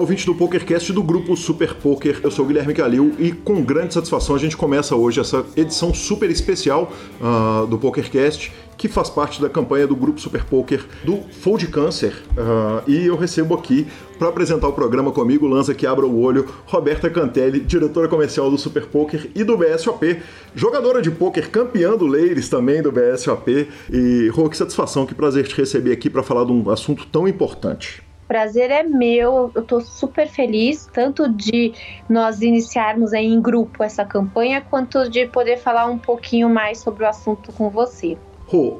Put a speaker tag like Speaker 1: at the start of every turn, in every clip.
Speaker 1: ouvinte do PokerCast do grupo Super Poker. Eu sou o Guilherme Calil e com grande satisfação a gente começa hoje essa edição super especial uh, do PokerCast que faz parte da campanha do Grupo Super Poker do Fold Cancer. Uh, e eu recebo aqui para apresentar o programa comigo, lança que abra o olho, Roberta Cantelli, diretora comercial do Super Poker e do BSOP, jogadora de poker, campeã do Ladies também do BSOP. E, Rô, que satisfação, que prazer te receber aqui para falar de um assunto tão importante
Speaker 2: prazer é meu. Eu tô super feliz, tanto de nós iniciarmos aí em grupo essa campanha, quanto de poder falar um pouquinho mais sobre o assunto com você.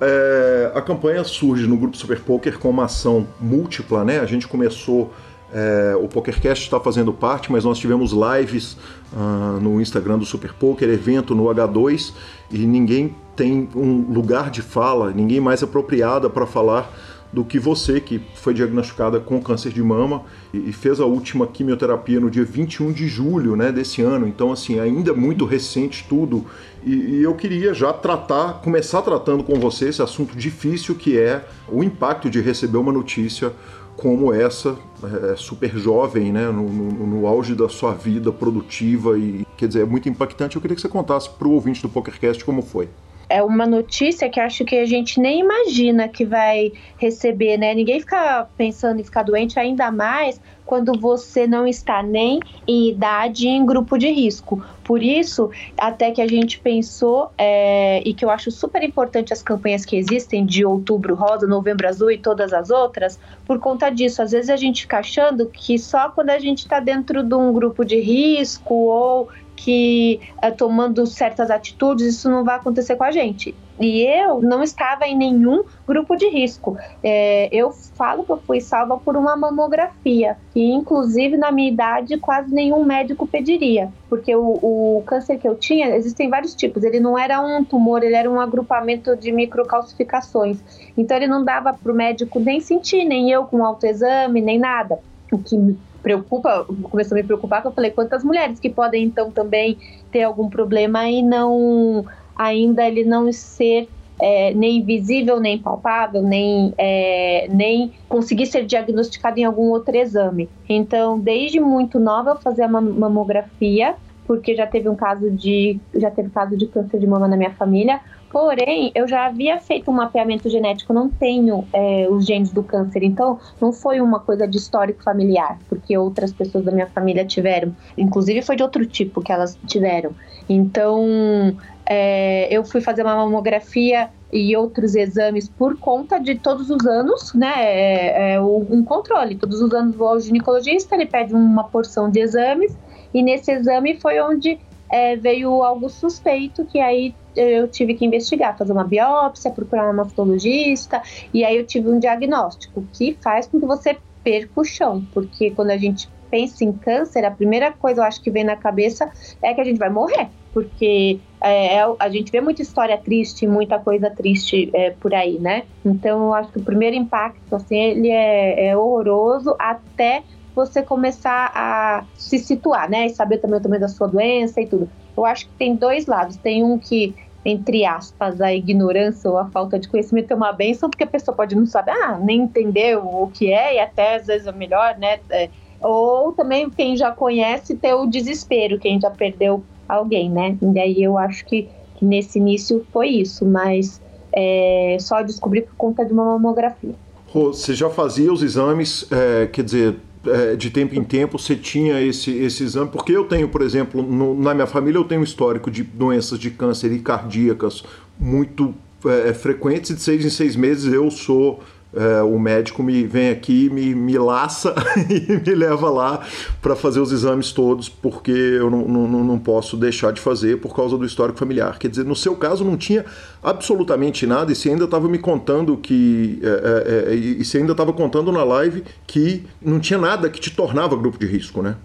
Speaker 1: É, a campanha surge no Grupo Super Poker com uma ação múltipla, né? A gente começou, é, o PokerCast está fazendo parte, mas nós tivemos lives uh, no Instagram do Super Poker, evento no H2, e ninguém tem um lugar de fala, ninguém mais apropriada para falar do que você, que foi diagnosticada com câncer de mama e fez a última quimioterapia no dia 21 de julho né, desse ano. Então, assim, ainda muito recente tudo. E, e, eu queria já tratar, começar tratando com você esse assunto difícil que é o impacto de receber uma notícia como essa, é, super jovem, né, no, no, no, auge da sua vida produtiva e, quer dizer, é muito impactante. Eu queria que você contasse para o ouvinte do PokerCast como foi
Speaker 2: é uma notícia que acho que a gente nem imagina que vai receber, né? Ninguém fica pensando em ficar doente, ainda mais quando você não está nem em idade em grupo de risco. Por isso, até que a gente pensou, é, e que eu acho super importante as campanhas que existem de outubro rosa, novembro azul e todas as outras, por conta disso. Às vezes a gente fica achando que só quando a gente está dentro de um grupo de risco ou que é, tomando certas atitudes isso não vai acontecer com a gente. E eu não estava em nenhum grupo de risco. É, eu falo que eu fui salva por uma mamografia, que inclusive na minha idade quase nenhum médico pediria, porque o, o câncer que eu tinha, existem vários tipos, ele não era um tumor, ele era um agrupamento de microcalcificações. Então ele não dava para o médico nem sentir, nem eu com autoexame, nem nada. O que preocupa, começou a me preocupar, que eu falei, quantas mulheres que podem então também ter algum problema e não ainda ele não ser é, nem visível, nem palpável, nem, é, nem conseguir ser diagnosticado em algum outro exame. Então, desde muito nova eu fazia mamografia, porque já teve um caso de já teve caso de câncer de mama na minha família. Porém, eu já havia feito um mapeamento genético, não tenho é, os genes do câncer, então não foi uma coisa de histórico familiar, porque outras pessoas da minha família tiveram. Inclusive foi de outro tipo que elas tiveram. Então, é, eu fui fazer uma mamografia e outros exames por conta de todos os anos, né? É, é um controle. Todos os anos vou ao ginecologista, ele pede uma porção de exames, e nesse exame foi onde é, veio algo suspeito que aí eu tive que investigar, fazer uma biópsia, procurar um mastologista, e aí eu tive um diagnóstico que faz com que você perca o chão, porque quando a gente pensa em câncer, a primeira coisa eu acho que vem na cabeça é que a gente vai morrer, porque é, é a gente vê muita história triste, muita coisa triste é, por aí, né? Então eu acho que o primeiro impacto, assim, ele é, é horroroso até você começar a se situar, né? E saber também o tamanho da sua doença e tudo. Eu acho que tem dois lados. Tem um que, entre aspas, a ignorância ou a falta de conhecimento é uma benção, porque a pessoa pode não saber, ah, nem entender o que é, e até às vezes é melhor, né? É, ou também quem já conhece ter o desespero, quem já perdeu alguém, né? E daí eu acho que, que nesse início foi isso, mas é, só descobri por conta de uma mamografia.
Speaker 1: Você já fazia os exames, é, quer dizer, é, de tempo em tempo você tinha esse, esse exame? Porque eu tenho, por exemplo, no, na minha família eu tenho um histórico de doenças de câncer e cardíacas muito é, frequentes e de seis em seis meses eu sou é, o médico me vem aqui, me, me laça e me leva lá para fazer os exames todos, porque eu não, não, não posso deixar de fazer por causa do histórico familiar. Quer dizer, no seu caso não tinha absolutamente nada, e você ainda estava me contando que. É, é, é e você ainda estava contando na live que não tinha nada que te tornava grupo de risco, né?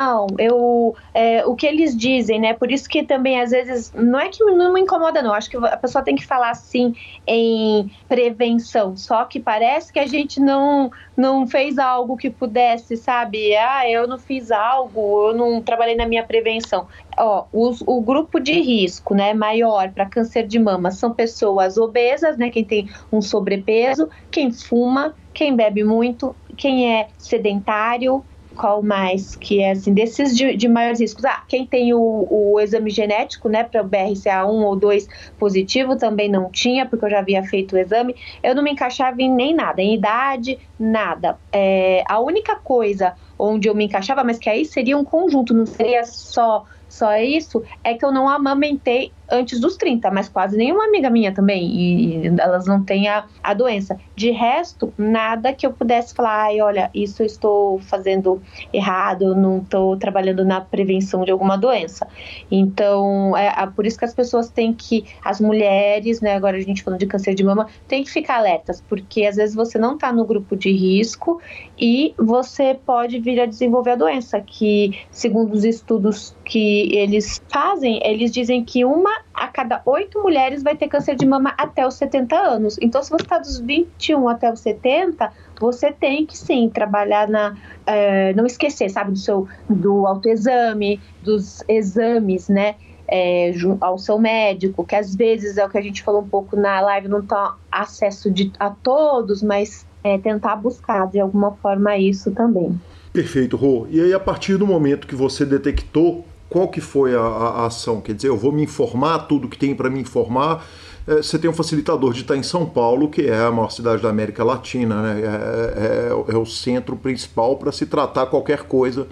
Speaker 2: Não, eu. É, o que eles dizem, né? Por isso que também às vezes. Não é que não me incomoda, não. Acho que a pessoa tem que falar assim em prevenção. Só que parece que a gente não, não fez algo que pudesse, sabe? Ah, eu não fiz algo, eu não trabalhei na minha prevenção. Ó, os, o grupo de risco, né, maior para câncer de mama são pessoas obesas, né? Quem tem um sobrepeso, quem fuma, quem bebe muito, quem é sedentário qual mais que é assim, desses de, de maiores riscos. Ah, quem tem o, o exame genético, né, para o BRCA1 ou 2 positivo, também não tinha, porque eu já havia feito o exame. Eu não me encaixava em nem nada, em idade, nada. É, a única coisa onde eu me encaixava, mas que aí seria um conjunto, não seria só só isso, é que eu não amamentei antes dos 30, mas quase nenhuma amiga minha também, e, elas não têm a, a doença. De resto, nada que eu pudesse falar, ai, olha, isso eu estou fazendo errado, não estou trabalhando na prevenção de alguma doença. Então, é, é, por isso que as pessoas têm que, as mulheres, né, agora a gente falando de câncer de mama, tem que ficar alertas, porque às vezes você não está no grupo de risco e você pode vir a desenvolver a doença, que segundo os estudos que eles fazem, eles dizem que uma a cada oito mulheres vai ter câncer de mama até os 70 anos. Então, se você está dos 21 até os 70, você tem que sim trabalhar na. É, não esquecer, sabe, do seu do autoexame, dos exames, né? É, ao seu médico, que às vezes é o que a gente falou um pouco na live, não tá acesso de, a todos, mas é, tentar buscar de alguma forma isso também.
Speaker 1: Perfeito, Rô. E aí, a partir do momento que você detectou qual que foi a, a, ação? Quer dizer, eu vou me informar tudo que tem para me informar. É, você tem um facilitador de estar em São Paulo, que é a maior cidade da América Latina, né? é, é, é o centro principal para se tratar qualquer coisa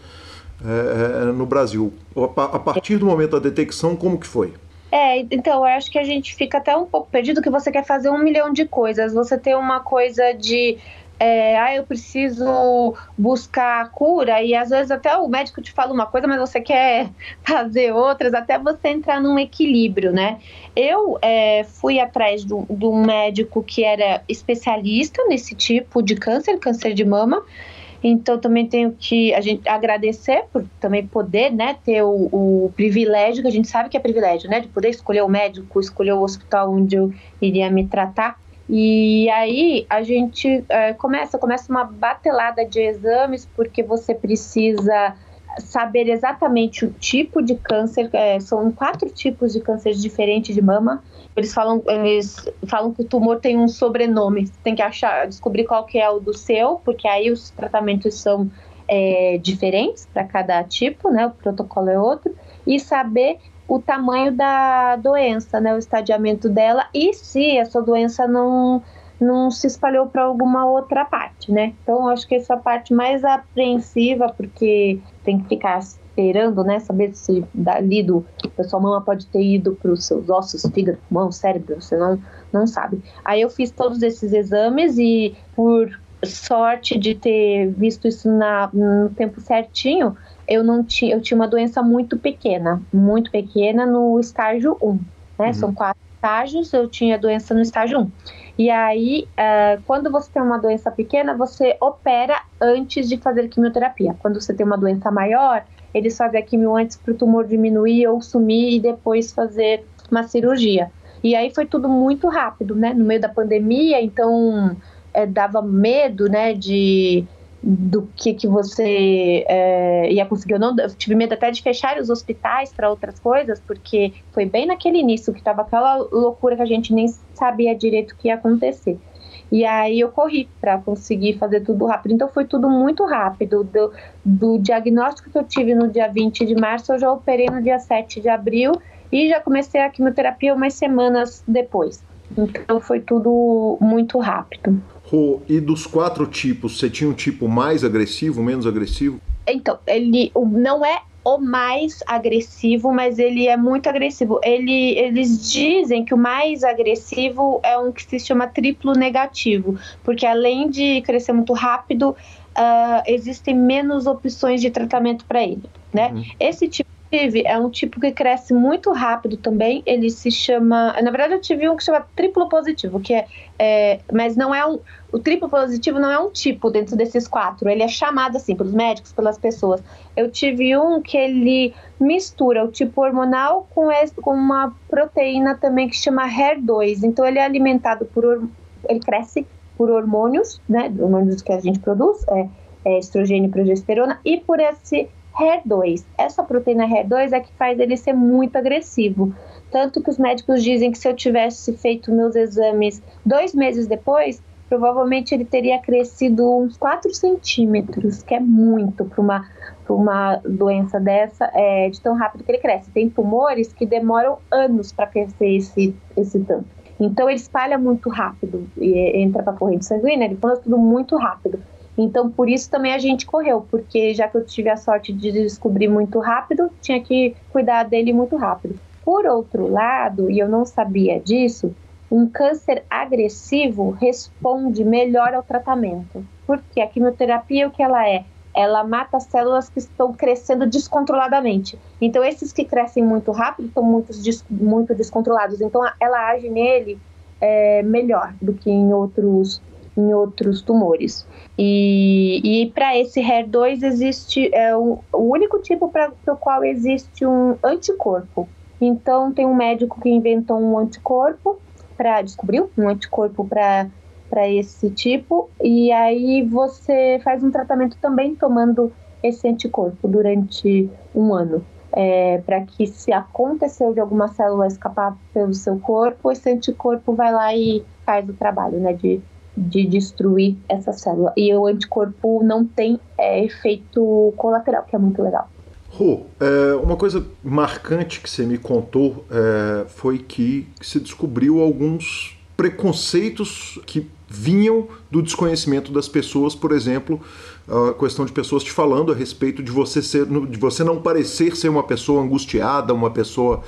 Speaker 1: é, é, no Brasil. A, a partir do momento da detecção, como que foi?
Speaker 2: É, então eu acho que a gente fica até um pouco perdido que você quer fazer um milhão de coisas. Você tem uma coisa de é, ah, eu preciso buscar cura, e às vezes até o médico te fala uma coisa, mas você quer fazer outras, até você entrar num equilíbrio, né? Eu é, fui atrás de um médico que era especialista nesse tipo de câncer, câncer de mama, então também tenho que a gente agradecer por também poder, né, ter o, o, privilégio que a gente sabe que é privilégio, né, de poder escolher o médico, escolher o hospital onde eu iria me tratar. E aí a gente é, começa, começa uma batelada de exames, porque você precisa saber exatamente o tipo de câncer. É, são quatro tipos de câncer diferentes de mama. Eles falam, eles falam que o tumor tem um sobrenome. Você tem que achar, descobrir qual que é o do seu, porque aí os tratamentos são é, diferentes para cada tipo, né? O protocolo é outro. E saber o tamanho da doença, né, o estadiamento dela e se essa doença não não se espalhou para alguma outra parte, né? Então acho que essa parte mais apreensiva porque tem que ficar esperando, né, saber se dali do da sua mama pode ter ido para os seus ossos, fígado, mão, cérebro, você não não sabe. Aí eu fiz todos esses exames e por sorte de ter visto isso na, no tempo certinho, eu não tinha, eu tinha uma doença muito pequena, muito pequena no estágio 1, né? Uhum. São quatro estágios, eu tinha doença no estágio 1. E aí, uh, quando você tem uma doença pequena, você opera antes de fazer quimioterapia. Quando você tem uma doença maior, eles fazem a quimio antes para o tumor diminuir ou sumir e depois fazer uma cirurgia. E aí foi tudo muito rápido, né? No meio da pandemia, então é, dava medo, né, de do que que você é, ia conseguir ou não. Eu tive medo até de fechar os hospitais para outras coisas, porque foi bem naquele início que estava aquela loucura que a gente nem sabia direito o que ia acontecer. E aí eu corri para conseguir fazer tudo rápido. Então foi tudo muito rápido. Do, do diagnóstico que eu tive no dia 20 de março, eu já operei no dia 7 de abril e já comecei a quimioterapia umas semanas depois. Então foi tudo muito rápido.
Speaker 1: E dos quatro tipos, você tinha um tipo mais agressivo, menos agressivo?
Speaker 2: Então, ele não é o mais agressivo, mas ele é muito agressivo. Ele, eles dizem que o mais agressivo é um que se chama triplo negativo, porque além de crescer muito rápido, uh, existem menos opções de tratamento para ele. Né? Uhum. Esse tipo é um tipo que cresce muito rápido também. Ele se chama. Na verdade, eu tive um que chama triplo positivo, que é, é. mas não é um. O triplo positivo não é um tipo dentro desses quatro. Ele é chamado assim pelos médicos, pelas pessoas. Eu tive um que ele mistura o tipo hormonal com, esse, com uma proteína também que chama HER2. Então, ele é alimentado por. Ele cresce por hormônios, né? Hormônios que a gente produz, é, é estrogênio e progesterona, e por esse HER2. Essa proteína HER2 é que faz ele ser muito agressivo. Tanto que os médicos dizem que se eu tivesse feito meus exames dois meses depois, provavelmente ele teria crescido uns 4 centímetros, que é muito para uma, uma doença dessa, é, de tão rápido que ele cresce. Tem tumores que demoram anos para crescer esse, esse tanto. Então ele espalha muito rápido e entra para a corrente sanguínea, ele põe tudo muito rápido. Então por isso também a gente correu, porque já que eu tive a sorte de descobrir muito rápido, tinha que cuidar dele muito rápido. Por outro lado, e eu não sabia disso, um câncer agressivo responde melhor ao tratamento. Porque a quimioterapia, o que ela é? Ela mata células que estão crescendo descontroladamente. Então, esses que crescem muito rápido estão muito, muito descontrolados. Então, ela age nele é, melhor do que em outros, em outros tumores. E, e para esse HER2 existe é, o, o único tipo para o qual existe um anticorpo. Então, tem um médico que inventou um anticorpo para descobriu um anticorpo para para esse tipo e aí você faz um tratamento também tomando esse anticorpo durante um ano. É, para que se aconteceu de alguma célula escapar pelo seu corpo, esse anticorpo vai lá e faz o trabalho, né, de, de destruir essa célula. E o anticorpo não tem é, efeito colateral, que é muito legal.
Speaker 1: Rô, é, uma coisa marcante que você me contou é, foi que se descobriu alguns preconceitos que vinham do desconhecimento das pessoas, por exemplo, a questão de pessoas te falando a respeito de você ser, de você não parecer ser uma pessoa angustiada, uma pessoa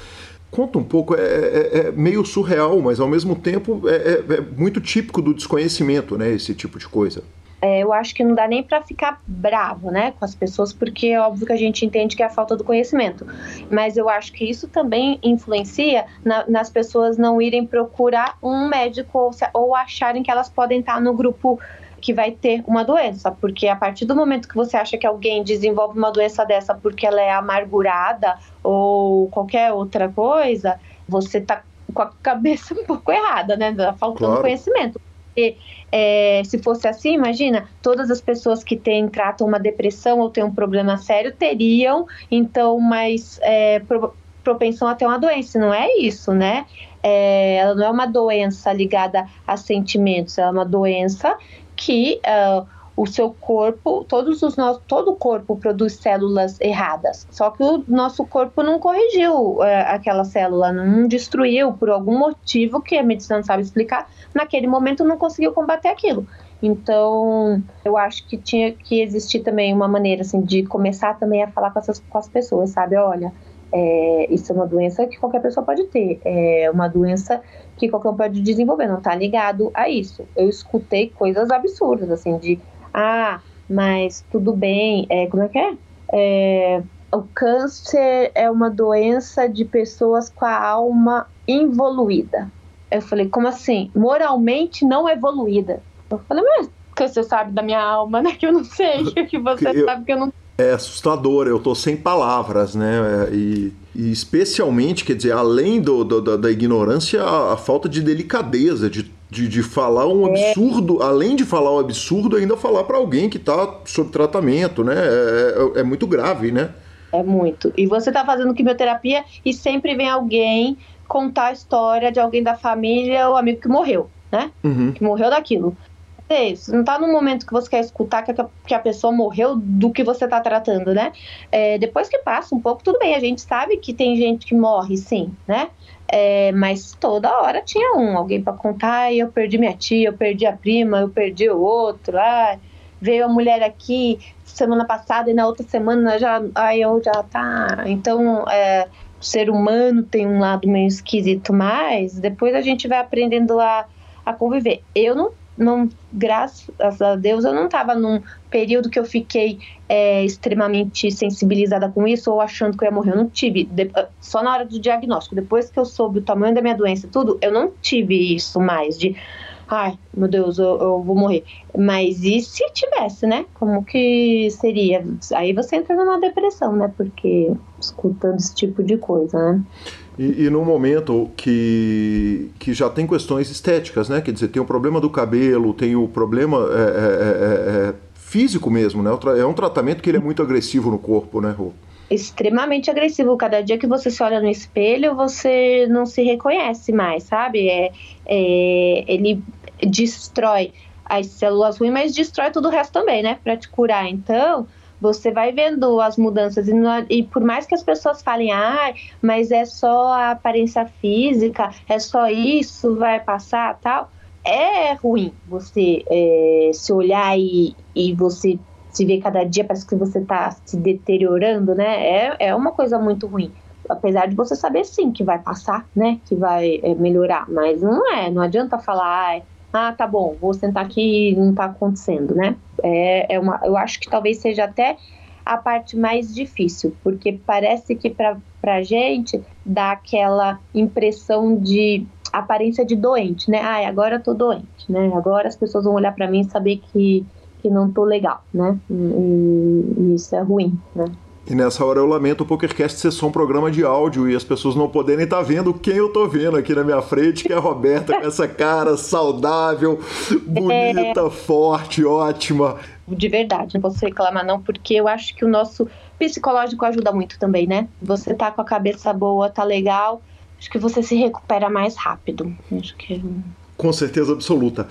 Speaker 1: conta um pouco, é, é, é, meio surreal, mas ao mesmo tempo é, é, é, muito típico do desconhecimento, né? Esse tipo de coisa
Speaker 2: é, eu acho que não dá nem para ficar bravo, né, com as pessoas, porque é óbvio que a gente entende que é a falta do conhecimento. Mas eu acho que isso também influencia na, nas pessoas não irem procurar um médico ou, ou acharem que elas podem estar no grupo que vai ter uma doença, porque a partir do momento que você acha que alguém desenvolve uma doença dessa porque ela é amargurada ou qualquer outra coisa, você tá com a cabeça um pouco errada, né? Faltando claro. conhecimento. Porque é, se fosse assim, imagina, todas as pessoas que têm, tratam uma depressão ou têm um problema sério teriam, então, mais é, pro, propensão a ter uma doença. Não é isso, né? É, ela não é uma doença ligada a sentimentos, ela é uma doença que uh, o seu corpo, todos os nossos, todo o corpo produz células erradas. Só que o nosso corpo não corrigiu é, aquela célula, não destruiu por algum motivo que a medicina não sabe explicar. Naquele momento não conseguiu combater aquilo. Então, eu acho que tinha que existir também uma maneira assim de começar também a falar com, essas, com as pessoas, sabe? Olha, é, isso é uma doença que qualquer pessoa pode ter, é uma doença que qualquer um pode desenvolver, não está ligado a isso. Eu escutei coisas absurdas, assim, de ah, mas tudo bem, é, como é que é? é? O câncer é uma doença de pessoas com a alma involuída. Eu falei, como assim? Moralmente não evoluída. Eu falei, mas que você sabe da minha alma, né? Que eu não sei, que você eu, sabe que eu não.
Speaker 1: É assustador, eu tô sem palavras, né? E, e especialmente, quer dizer, além do, do da, da, ignorância, a, a falta de delicadeza, de de, de falar um é. absurdo, é. além de falar um absurdo, ainda falar para alguém que está sob tratamento, né? É, é, é, muito grave, né?
Speaker 2: É muito. E você está fazendo quimioterapia e sempre vem alguém contar a história de alguém da família ou amigo que morreu, né? Uhum. Que morreu daquilo. Você não está no momento que você quer escutar que a, que a pessoa morreu do que você está tratando, né? É, depois que passa um pouco, tudo bem. A gente sabe que tem gente que morre, sim, né? É, mas toda hora tinha um, alguém para contar, eu perdi minha tia, eu perdi a prima, eu perdi o outro, ah, veio a mulher aqui semana passada e na outra semana já, aí eu já tá. Então, é, o ser humano tem um lado meio esquisito, mas depois a gente vai aprendendo a, a conviver. Eu não não, graças a Deus, eu não estava num período que eu fiquei é, extremamente sensibilizada com isso ou achando que eu ia morrer. Eu não tive, de, só na hora do diagnóstico. Depois que eu soube o tamanho da minha doença tudo, eu não tive isso mais de, ai, meu Deus, eu, eu, vou morrer. Mas e se tivesse, né? Como que seria? Aí você entra numa depressão, né? Porque escutando esse tipo de coisa, né?
Speaker 1: E, e num momento que, que já tem questões estéticas, né? Quer dizer, tem o problema do cabelo, tem o problema é, é, é, é físico mesmo, né? É um tratamento que ele é muito agressivo no corpo, né, Rô?
Speaker 2: extremamente agressivo. Cada dia que você se olha no espelho, você não se reconhece mais, sabe? É, é, ele destrói as células ruins, mas destrói todo o resto também, né? Para te curar. Então, você vai vendo as mudanças. E, e, por mais que as pessoas falem, ah, mas é só a aparência física, é só isso, vai passar tal. É ruim você é, se olhar e, e você se ver cada dia, parece que você está se deteriorando, né? É, é uma coisa muito ruim. Apesar de você saber sim que vai passar, né? Que vai é, melhorar. Mas não é, não adianta falar, ah, tá bom, vou sentar aqui e não tá acontecendo, né? É, é uma, eu acho que talvez seja até a parte mais difícil, porque parece que para a gente dá aquela impressão de aparência de doente, né? Ah, agora eu tô doente, né? Agora as pessoas vão olhar para mim e saber que que não tô legal, né? E, e isso é ruim, né?
Speaker 1: E nessa hora eu lamento o PokerCast ser só um programa de áudio e as pessoas não poderem estar tá vendo quem eu tô vendo aqui na minha frente, que é a Roberta com essa cara saudável, bonita, é... forte, ótima.
Speaker 2: De verdade, não posso reclamar não, porque eu acho que o nosso psicológico ajuda muito também, né? Você tá com a cabeça boa, tá legal, acho que você se recupera mais rápido. Acho que...
Speaker 1: Com certeza absoluta.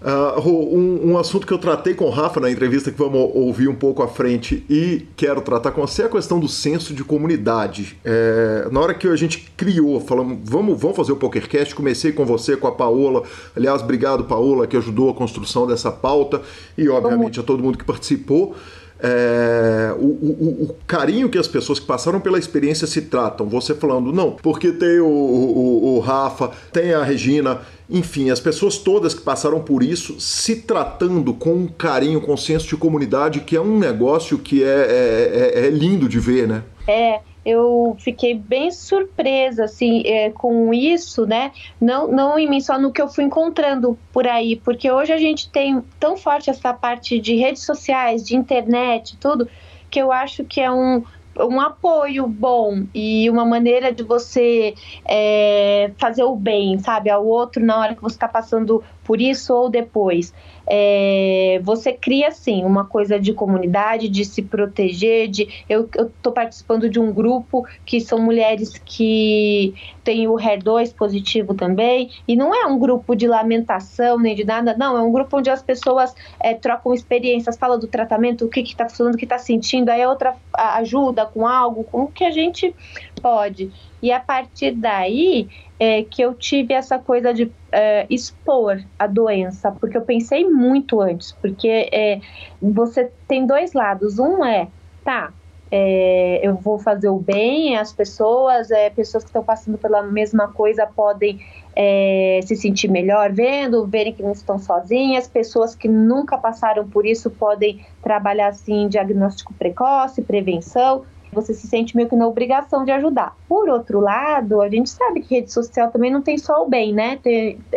Speaker 1: Uh, um, um, assunto que eu tratei com o Rafa na entrevista que vamos ouvir um pouco à frente e quero tratar com você é a questão do senso de comunidade. É, na hora que a gente criou, falamos, vamos, vamos fazer o PokerCast, comecei com você, com a Paola. Aliás, obrigado, Paola, que ajudou a construção dessa pauta e, obviamente, a todo mundo que participou. É, o, o, o, carinho que as pessoas que passaram pela experiência se tratam. Você falando, não, porque tem o, o, Rafa, tem a Regina enfim, as pessoas todas que passaram por isso se tratando com um carinho, com senso de comunidade, que é um negócio que é, é, é, é lindo de ver, né?
Speaker 2: É, eu fiquei bem surpresa assim é, com isso, né? Não, não em mim, só no que eu fui encontrando por aí, porque hoje a gente tem tão forte essa parte de redes sociais, de internet, tudo, que eu acho que é um um apoio bom e uma maneira de você é, fazer o bem, sabe, ao outro na hora que você está passando por isso ou depois é, você cria assim uma coisa de comunidade, de se proteger, de eu estou participando de um grupo que são mulheres que têm o HER2 positivo também, e não é um grupo de lamentação nem de nada, não, é um grupo onde as pessoas é, trocam experiências, falam do tratamento, o que está falando, o que está sentindo, aí outra ajuda com algo, com o que a gente pode. E a partir daí é que eu tive essa coisa de é, expor a doença, porque eu pensei muito antes, porque é, você tem dois lados. Um é, tá, é, eu vou fazer o bem, as pessoas, é, pessoas que estão passando pela mesma coisa podem é, se sentir melhor vendo, verem que não estão sozinhas, pessoas que nunca passaram por isso podem trabalhar assim diagnóstico precoce, prevenção você se sente meio que na obrigação de ajudar. Por outro lado, a gente sabe que rede social também não tem só o bem, né?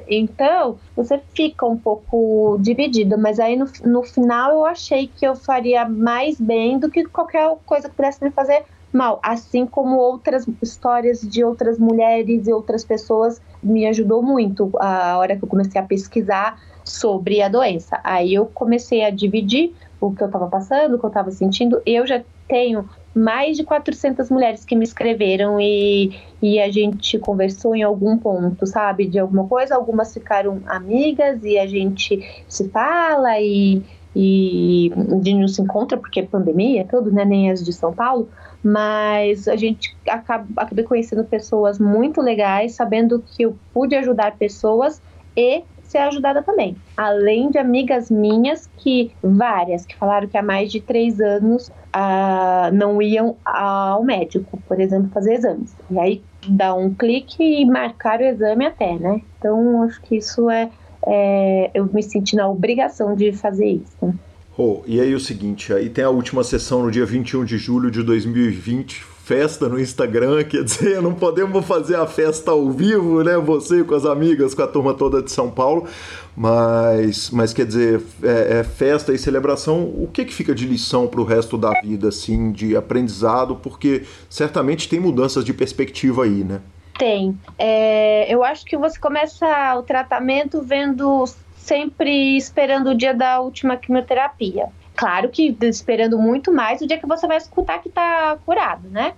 Speaker 2: então, você fica um pouco dividido, mas aí no, no final eu achei que eu faria mais bem do que qualquer coisa que pudesse me fazer mal, assim como outras histórias de outras mulheres e outras pessoas me ajudou muito a hora que eu comecei a pesquisar sobre a doença. Aí eu comecei a dividir o que eu estava passando, o que eu estava sentindo. Eu já tenho mais de 400 mulheres que me escreveram e, e a gente conversou em algum ponto, sabe, de alguma coisa. Algumas ficaram amigas e a gente se fala e, e gente não se encontra porque é pandemia, tudo, né? Nem as de São Paulo. Mas a gente acaba, acabei conhecendo pessoas muito legais, sabendo que eu pude ajudar pessoas e ser ajudada também. Além de amigas minhas que, várias, que falaram que há mais de três anos ah, não iam ao médico, por exemplo, fazer exames. E aí dá um clique e marcar o exame até, né? Então, acho que isso é, é eu me senti na obrigação de fazer isso.
Speaker 1: Oh, e aí o seguinte, aí tem a última sessão no dia 21 de julho de 2020, festa no Instagram, quer dizer, não podemos fazer a festa ao vivo, né? Você com as amigas, com a turma toda de São Paulo, mas, mas quer dizer, é, é festa e celebração. O que, que fica de lição para o resto da vida, assim, de aprendizado? Porque certamente tem mudanças de perspectiva aí, né?
Speaker 2: Tem. É, eu acho que você começa o tratamento vendo sempre esperando o dia da última quimioterapia. Claro que esperando muito mais o dia que você vai escutar que está curado, né?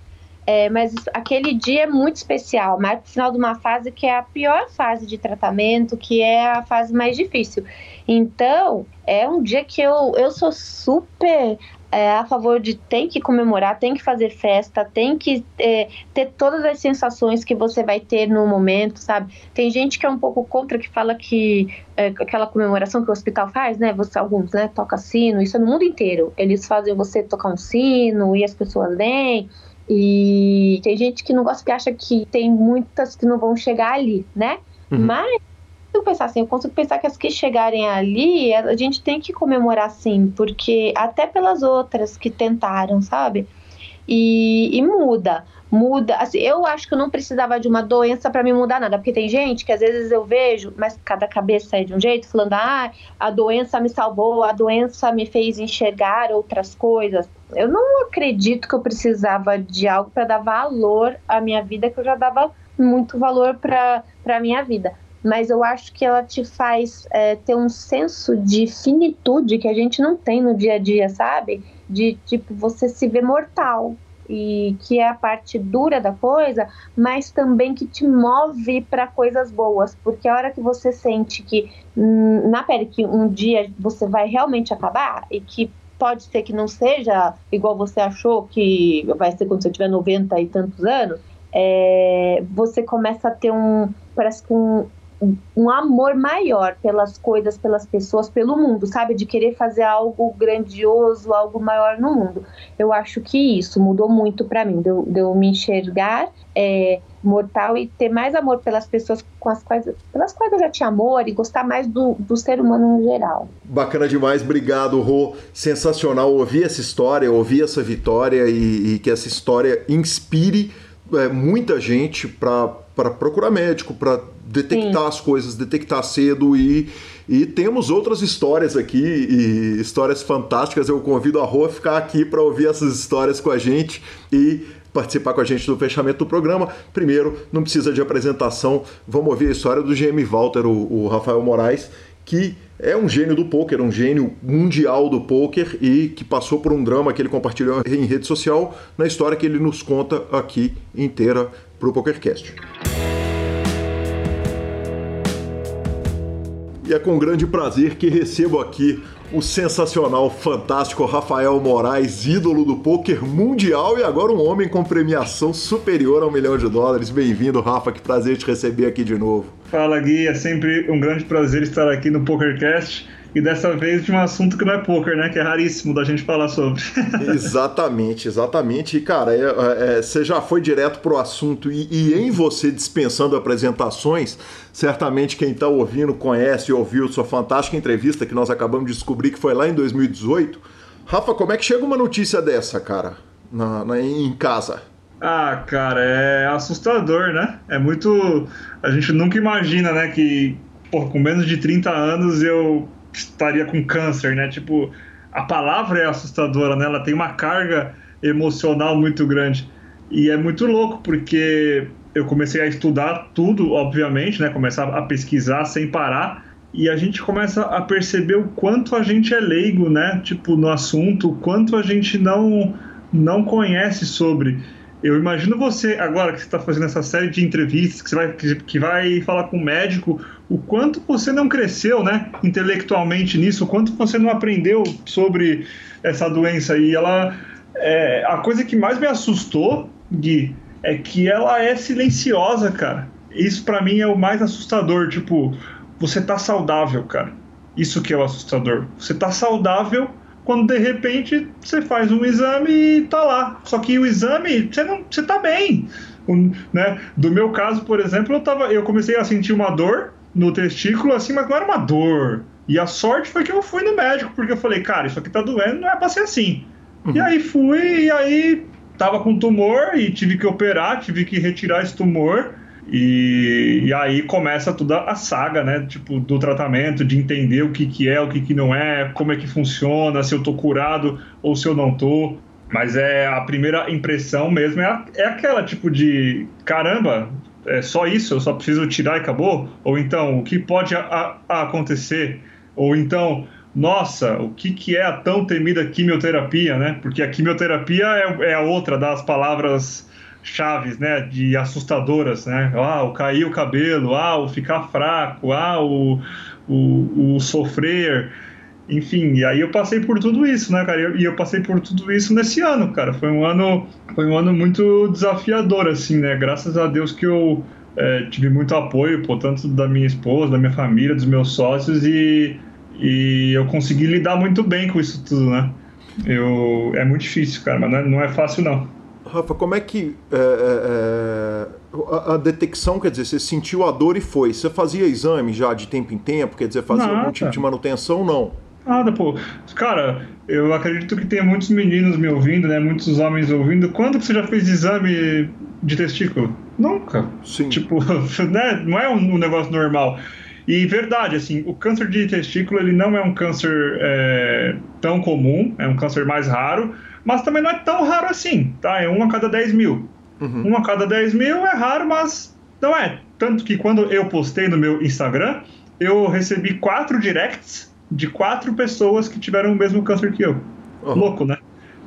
Speaker 2: É, mas aquele dia é muito especial, mais pro final de uma fase que é a pior fase de tratamento, que é a fase mais difícil. Então, é um dia que eu, eu sou super é, a favor de tem que comemorar, tem que fazer festa, tem que é, ter todas as sensações que você vai ter no momento, sabe? Tem gente que é um pouco contra, que fala que é, aquela comemoração que o hospital faz, né? Você, alguns, né? Toca sino, isso é no mundo inteiro. Eles fazem você tocar um sino e as pessoas vêm. E tem gente que não gosta, que acha que tem muitas que não vão chegar ali, né? Uhum. Mas consigo pensar assim, eu consigo pensar que as que chegarem ali, a gente tem que comemorar sim, porque até pelas outras que tentaram, sabe? E, e muda, muda. Assim, eu acho que eu não precisava de uma doença para me mudar nada, porque tem gente que às vezes eu vejo, mas cada cabeça é de um jeito, falando, ah, a doença me salvou, a doença me fez enxergar outras coisas. Eu não acredito que eu precisava de algo para dar valor à minha vida, que eu já dava muito valor para a minha vida mas eu acho que ela te faz é, ter um senso de finitude que a gente não tem no dia a dia, sabe? De tipo você se ver mortal e que é a parte dura da coisa, mas também que te move para coisas boas, porque a hora que você sente que hum, na pele que um dia você vai realmente acabar e que pode ser que não seja igual você achou que vai ser quando você tiver 90 e tantos anos, é, você começa a ter um parece que um, um amor maior pelas coisas, pelas pessoas, pelo mundo, sabe? De querer fazer algo grandioso, algo maior no mundo. Eu acho que isso mudou muito para mim, de eu, de eu, me enxergar é, mortal e ter mais amor pelas pessoas com as quais, pelas quais eu já tinha amor e gostar mais do, do ser humano no geral.
Speaker 1: Bacana demais, obrigado, Rô. Sensacional ouvir essa história, ouvir essa vitória e, e que essa história inspire é, muita gente para procurar médico, para detectar Sim. as coisas, detectar cedo e, e temos outras histórias aqui e histórias fantásticas. Eu convido a Rô a ficar aqui para ouvir essas histórias com a gente e participar com a gente do fechamento do programa. Primeiro, não precisa de apresentação, vamos ouvir a história do GM Walter, o, o Rafael Moraes, que é um gênio do poker, um gênio mundial do poker e que passou por um drama que ele compartilhou em rede social na história que ele nos conta aqui inteira para o PokerCast. E é com grande prazer que recebo aqui o sensacional, fantástico Rafael Moraes, ídolo do poker mundial e agora um homem com premiação superior a um milhão de dólares. Bem-vindo, Rafa, que prazer te receber aqui de novo.
Speaker 3: Fala, Gui, é sempre um grande prazer estar aqui no PokerCast e dessa vez de um assunto que não é poker, né? Que é raríssimo da gente falar sobre.
Speaker 1: exatamente, exatamente. E, cara, é, é, é, você já foi direto pro assunto e, e, em você dispensando apresentações, certamente quem está ouvindo conhece e ouviu sua fantástica entrevista que nós acabamos de descobrir que foi lá em 2018. Rafa, como é que chega uma notícia dessa, cara, na, na em casa?
Speaker 3: Ah, cara, é assustador, né? É muito. A gente nunca imagina, né, que pô, com menos de 30 anos eu estaria com câncer, né? Tipo, a palavra é assustadora, né? Ela tem uma carga emocional muito grande. E é muito louco, porque eu comecei a estudar tudo, obviamente, né? Começar a pesquisar sem parar. E a gente começa a perceber o quanto a gente é leigo, né? Tipo, no assunto, o quanto a gente não, não conhece sobre. Eu imagino você, agora que você está fazendo essa série de entrevistas, que, vai, que, que vai falar com o médico, o quanto você não cresceu né, intelectualmente nisso, o quanto você não aprendeu sobre essa doença. E ela. É, a coisa que mais me assustou, Gui, é que ela é silenciosa, cara. Isso para mim é o mais assustador. Tipo, você tá saudável, cara. Isso que é o assustador. Você tá saudável quando de repente você faz um exame e tá lá. Só que o exame, você não, você tá bem. Um, né? Do meu caso, por exemplo, eu, tava, eu comecei a sentir uma dor no testículo, assim, mas não era uma dor. E a sorte foi que eu fui no médico, porque eu falei, cara, isso aqui tá doendo, não é pra ser assim. Uhum. E aí fui, e aí tava com tumor e tive que operar, tive que retirar esse tumor. E, e, aí começa toda a saga, né? Tipo, do tratamento, de entender o que, que é, o que, que não é, como é que funciona, se eu tô curado ou se eu não tô. Mas é a primeira impressão mesmo é, a, é aquela tipo de caramba, é só isso, eu só preciso tirar e acabou? Ou então, o que pode a, a acontecer? Ou então, nossa, o que, que é a tão temida quimioterapia, né? Porque a quimioterapia é, é a outra das palavras chaves, né, de assustadoras, né? Ah, o cair o cabelo, ah, o ficar fraco, ah, o, o, o sofrer, enfim, e aí eu passei por tudo isso, né, cara? E eu, passei por tudo isso nesse ano, cara. Foi um ano, foi um ano muito desafiador, assim, né? Graças a Deus que eu é, tive muito apoio, pô, tanto da minha esposa, da minha família, dos meus sócios e, e eu consegui lidar muito bem com isso tudo, né? Eu, é muito difícil, cara, mas não é, não é fácil não.
Speaker 1: Rafa, como é que é, é, é, a, a, detecção, quer dizer, você sentiu a dor e foi? Você fazia exame já de tempo em tempo, quer dizer, fazia Nada. algum tipo de manutenção? Não.
Speaker 3: Nada, pô. Cara, eu acredito que tem muitos meninos me ouvindo, né? Muitos homens ouvindo. Quando que você já fez exame de testículo? Nunca. Sim. Tipo, né? não é um, um negócio normal. E verdade, assim, o câncer de testículo ele não é um câncer é, tão comum, é um câncer mais raro, mas também não é tão raro assim, tá? É um a cada 10 mil. Uhum. Um a cada 10 mil é raro, mas não é. Tanto que quando eu postei no meu Instagram, eu recebi quatro directs de quatro pessoas que tiveram o mesmo câncer que eu. Uhum. Louco, né?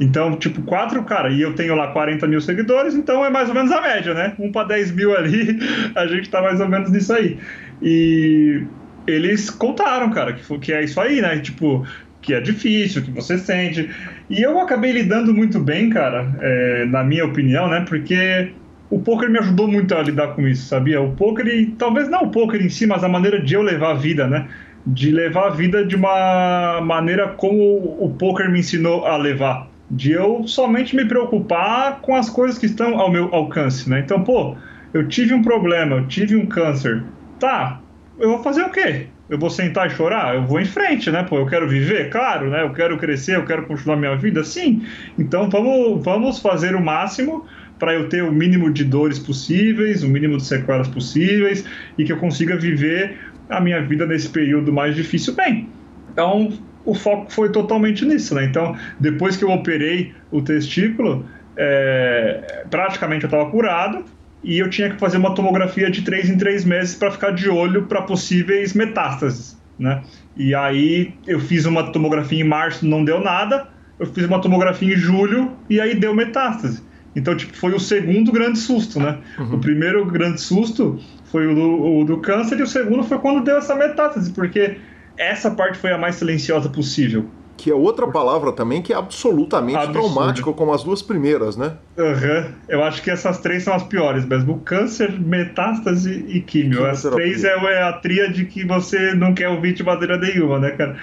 Speaker 3: Então, tipo, quatro, cara, e eu tenho lá 40 mil seguidores, então é mais ou menos a média, né? Um para 10 mil ali, a gente tá mais ou menos nisso aí. E eles contaram, cara, que, que é isso aí, né? Tipo, que é difícil, que você sente. E eu acabei lidando muito bem, cara, é, na minha opinião, né? Porque o poker me ajudou muito a lidar com isso, sabia? O poker, talvez não o poker em si, mas a maneira de eu levar a vida, né? De levar a vida de uma maneira como o poker me ensinou a levar. De eu somente me preocupar com as coisas que estão ao meu alcance, né? Então, pô, eu tive um problema, eu tive um câncer tá, eu vou fazer o quê? Eu vou sentar e chorar? Eu vou em frente, né? Pô, eu quero viver, claro, né? Eu quero crescer, eu quero continuar minha vida, sim. Então vamos, vamos fazer o máximo para eu ter o mínimo de dores possíveis, o mínimo de sequelas possíveis e que eu consiga viver a minha vida nesse período mais difícil bem. Então o foco foi totalmente nisso, né? Então depois que eu operei o testículo, é, praticamente eu estava curado, e eu tinha que fazer uma tomografia de três em três meses para ficar de olho para possíveis metástases, né? E aí eu fiz uma tomografia em março, não deu nada. Eu fiz uma tomografia em julho e aí deu metástase. Então, tipo, foi o segundo grande susto, né? Uhum. O primeiro grande susto foi o do, o do câncer e o segundo foi quando deu essa metástase, porque essa parte foi a mais silenciosa possível
Speaker 1: que é outra palavra também que é absolutamente Absurdo. traumática, como as duas primeiras, né?
Speaker 3: Uhum. Eu acho que essas três são as piores mesmo: câncer, metástase e químio. As três é, é a tríade que você não quer ouvir de maneira nenhuma, né, cara?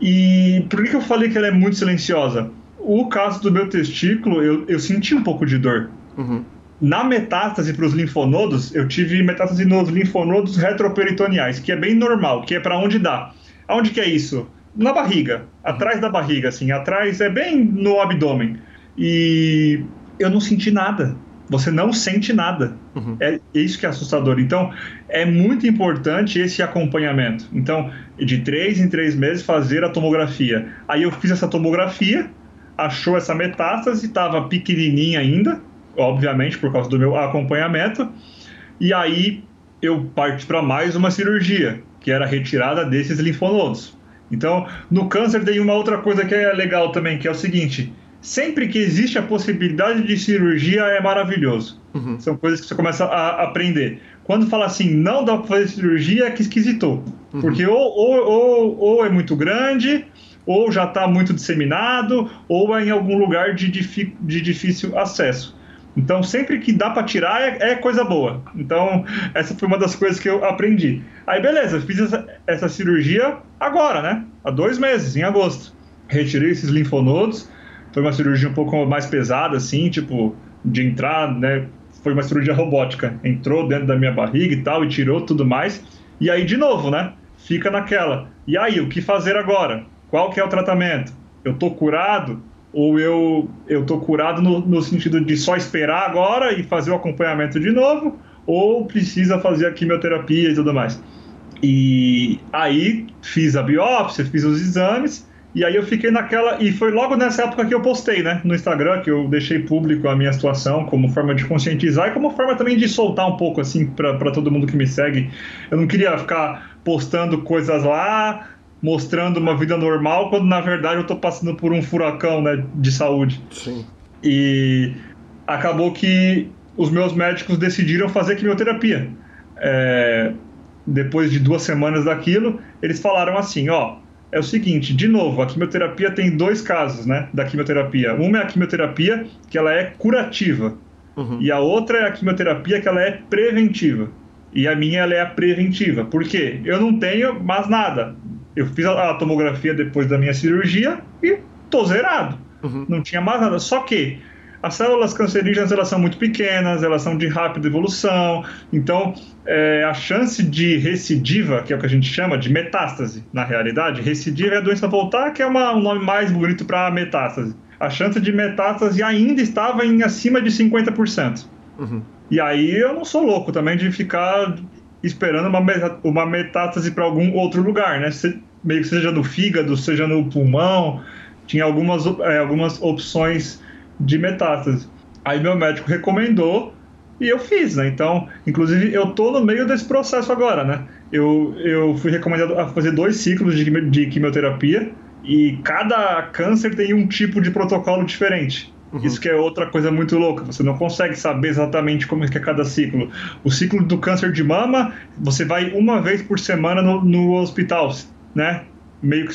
Speaker 3: E por que eu falei que ela é muito silenciosa? O caso do meu testículo, eu, eu senti um pouco de dor. Uhum. Na metástase para os linfonodos, eu tive metástase nos linfonodos retroperitoneais, que é bem normal, que é para onde dá. Aonde que é isso? Na barriga, atrás da barriga, assim, atrás é bem no abdômen. E eu não senti nada. Você não sente nada. Uhum. É isso que é assustador. Então, é muito importante esse acompanhamento. Então, de três em três meses, fazer a tomografia. Aí eu fiz essa tomografia, achou essa metástase, estava pequenininha ainda, obviamente, por causa do meu acompanhamento. E aí eu parti para mais uma cirurgia, que era a retirada desses linfonodos. Então, no câncer tem uma outra coisa que é legal também, que é o seguinte: sempre que existe a possibilidade de cirurgia é maravilhoso. Uhum. São coisas que você começa a aprender. Quando fala assim, não dá para fazer cirurgia, é que esquisitou. Uhum. Porque ou, ou, ou, ou, é muito grande, ou já está muito disseminado, ou é em algum lugar de, de difícil acesso. Então, sempre que dá para tirar é, é, coisa boa. Então, essa foi uma das coisas que eu aprendi. Aí, beleza, fiz essa, essa cirurgia agora, né? Há dois meses, em agosto. Retirei esses linfonodos. Foi uma cirurgia um pouco mais pesada, assim, tipo, de entrar, né? Foi uma cirurgia robótica. Entrou dentro da minha barriga e tal, e tirou tudo mais. E aí, de novo, né? Fica naquela. E aí, o que fazer agora? Qual que é o tratamento? Eu tô curado? Ou eu eu tô curado no, no, sentido de só esperar agora e fazer o acompanhamento de novo, ou precisa fazer a quimioterapia e tudo mais. E aí fiz a biópsia, fiz os exames, e aí eu fiquei naquela. E foi logo nessa época que eu postei, né, no Instagram, que eu deixei público a minha situação como forma de conscientizar e como forma também de soltar um pouco, assim, para todo mundo que me segue. Eu não queria ficar postando coisas lá mostrando uma vida normal, quando na verdade eu estou passando por um furacão né, de saúde.
Speaker 1: Sim.
Speaker 3: E acabou que os meus médicos decidiram fazer quimioterapia. É, depois de duas semanas daquilo, eles falaram assim, ó, é o seguinte, de novo, a quimioterapia tem dois casos, né, da quimioterapia. Uma é a quimioterapia que ela é curativa, uhum. e a outra é a quimioterapia que ela é preventiva. E a minha ela é a preventiva. Por quê? Eu não tenho mais nada. Eu fiz a, tomografia depois da minha cirurgia e tô zerado. Uhum. Não tinha mais nada. Só que as células cancerígenas elas são muito pequenas, elas são de rápida evolução, então é, a chance de recidiva, que é o que a gente chama de metástase, na realidade, recidiva é a doença voltar, que é uma, um nome mais bonito para metástase. A chance de metástase ainda estava em acima de 50%. Uhum. E aí eu não sou louco também de ficar esperando uma, uma metástase para algum outro lugar, né? Se, meio que seja no fígado, seja no pulmão, tinha algumas, é, algumas opções de metástase. Aí meu médico recomendou e eu fiz, né? Então, inclusive, eu tô no meio desse processo agora, né? Eu, eu fui recomendado a fazer dois ciclos de, de quimioterapia e cada câncer tem um tipo de protocolo diferente. Uhum. Isso que é outra coisa muito louca. Você não consegue saber exatamente como é que é cada ciclo. O ciclo do câncer de mama, você vai uma vez por semana no, no hospital, né? Meio que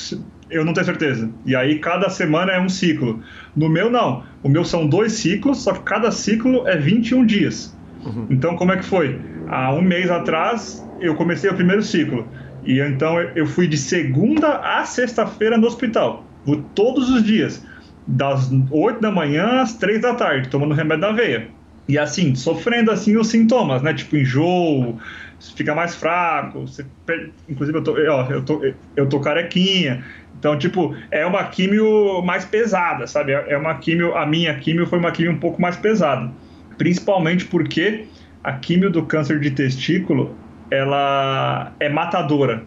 Speaker 3: eu não tenho certeza. E aí cada semana é um ciclo. No meu, não. O meu são dois ciclos, só que cada ciclo é 21 dias. Uhum. Então, como é que foi? Há um mês atrás, eu comecei o primeiro ciclo. E então eu fui de segunda a sexta-feira no hospital. Todos os dias. Das 8 da manhã às 3 da tarde, tomando remédio na veia. E assim, sofrendo assim os sintomas, né? Tipo enjoo, fica mais fraco, você, inclusive eu tô, ó, eu tô, eu tô carequinha, então, tipo, é uma químio mais pesada, sabe? É uma químio, a minha químio foi uma químio um pouco mais pesada. Principalmente porque a químio do câncer de testículo, ela é matadora.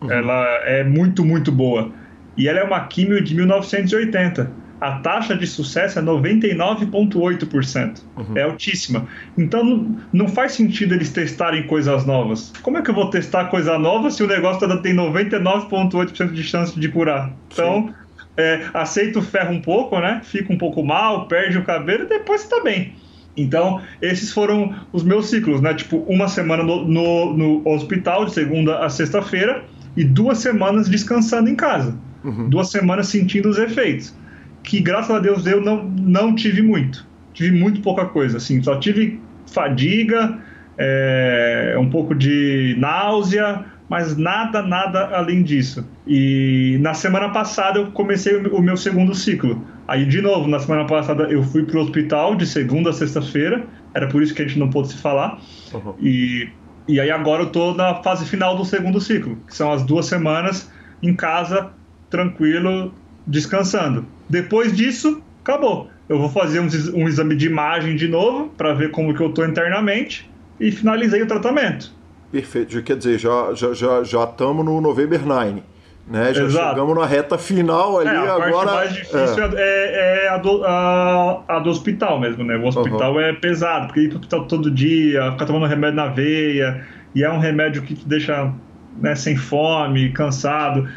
Speaker 3: Uhum. Ela é muito, muito boa. E ela é uma químio de 1980 a taxa de sucesso é 99,8%. Uhum. É altíssima. Então não, não, faz sentido eles testarem coisas novas. Como é que eu vou testar coisa nova se o negócio ainda tem 99,8% de chance de curar? Então, é, aceita o ferro um pouco, né? Fica um pouco mal, perde o cabelo e depois está bem. Então, esses foram os meus ciclos, né? Tipo, uma semana no, no, no hospital, de segunda a sexta-feira, e duas semanas descansando em casa. Uhum. Duas semanas sentindo os efeitos que graças a Deus eu não, não tive muito. Tive muito pouca coisa, assim, só tive fadiga, é, um pouco de náusea, mas nada, nada além disso. E na semana passada eu comecei o meu segundo ciclo. Aí, de novo, na semana passada eu fui para o hospital de segunda a sexta-feira, era por isso que a gente não pôde se falar. Uhum. E, e aí agora eu estou na fase final do segundo ciclo, que são as duas semanas em casa, tranquilo, descansando. Depois disso, acabou. Eu vou fazer um, exame de imagem de novo para ver como que eu estou internamente e finalizei o tratamento.
Speaker 1: Perfeito. Quer dizer, já já já já estamos no November 9. Né? Já Exato. chegamos na reta final ali, é, a agora.
Speaker 3: parte mais difícil é, é, é a, do, a, a, do, hospital mesmo, né? O hospital uhum. é pesado, porque ir pro hospital todo dia, ficar tomando remédio na veia, e é um remédio que te deixa né, sem fome, cansado.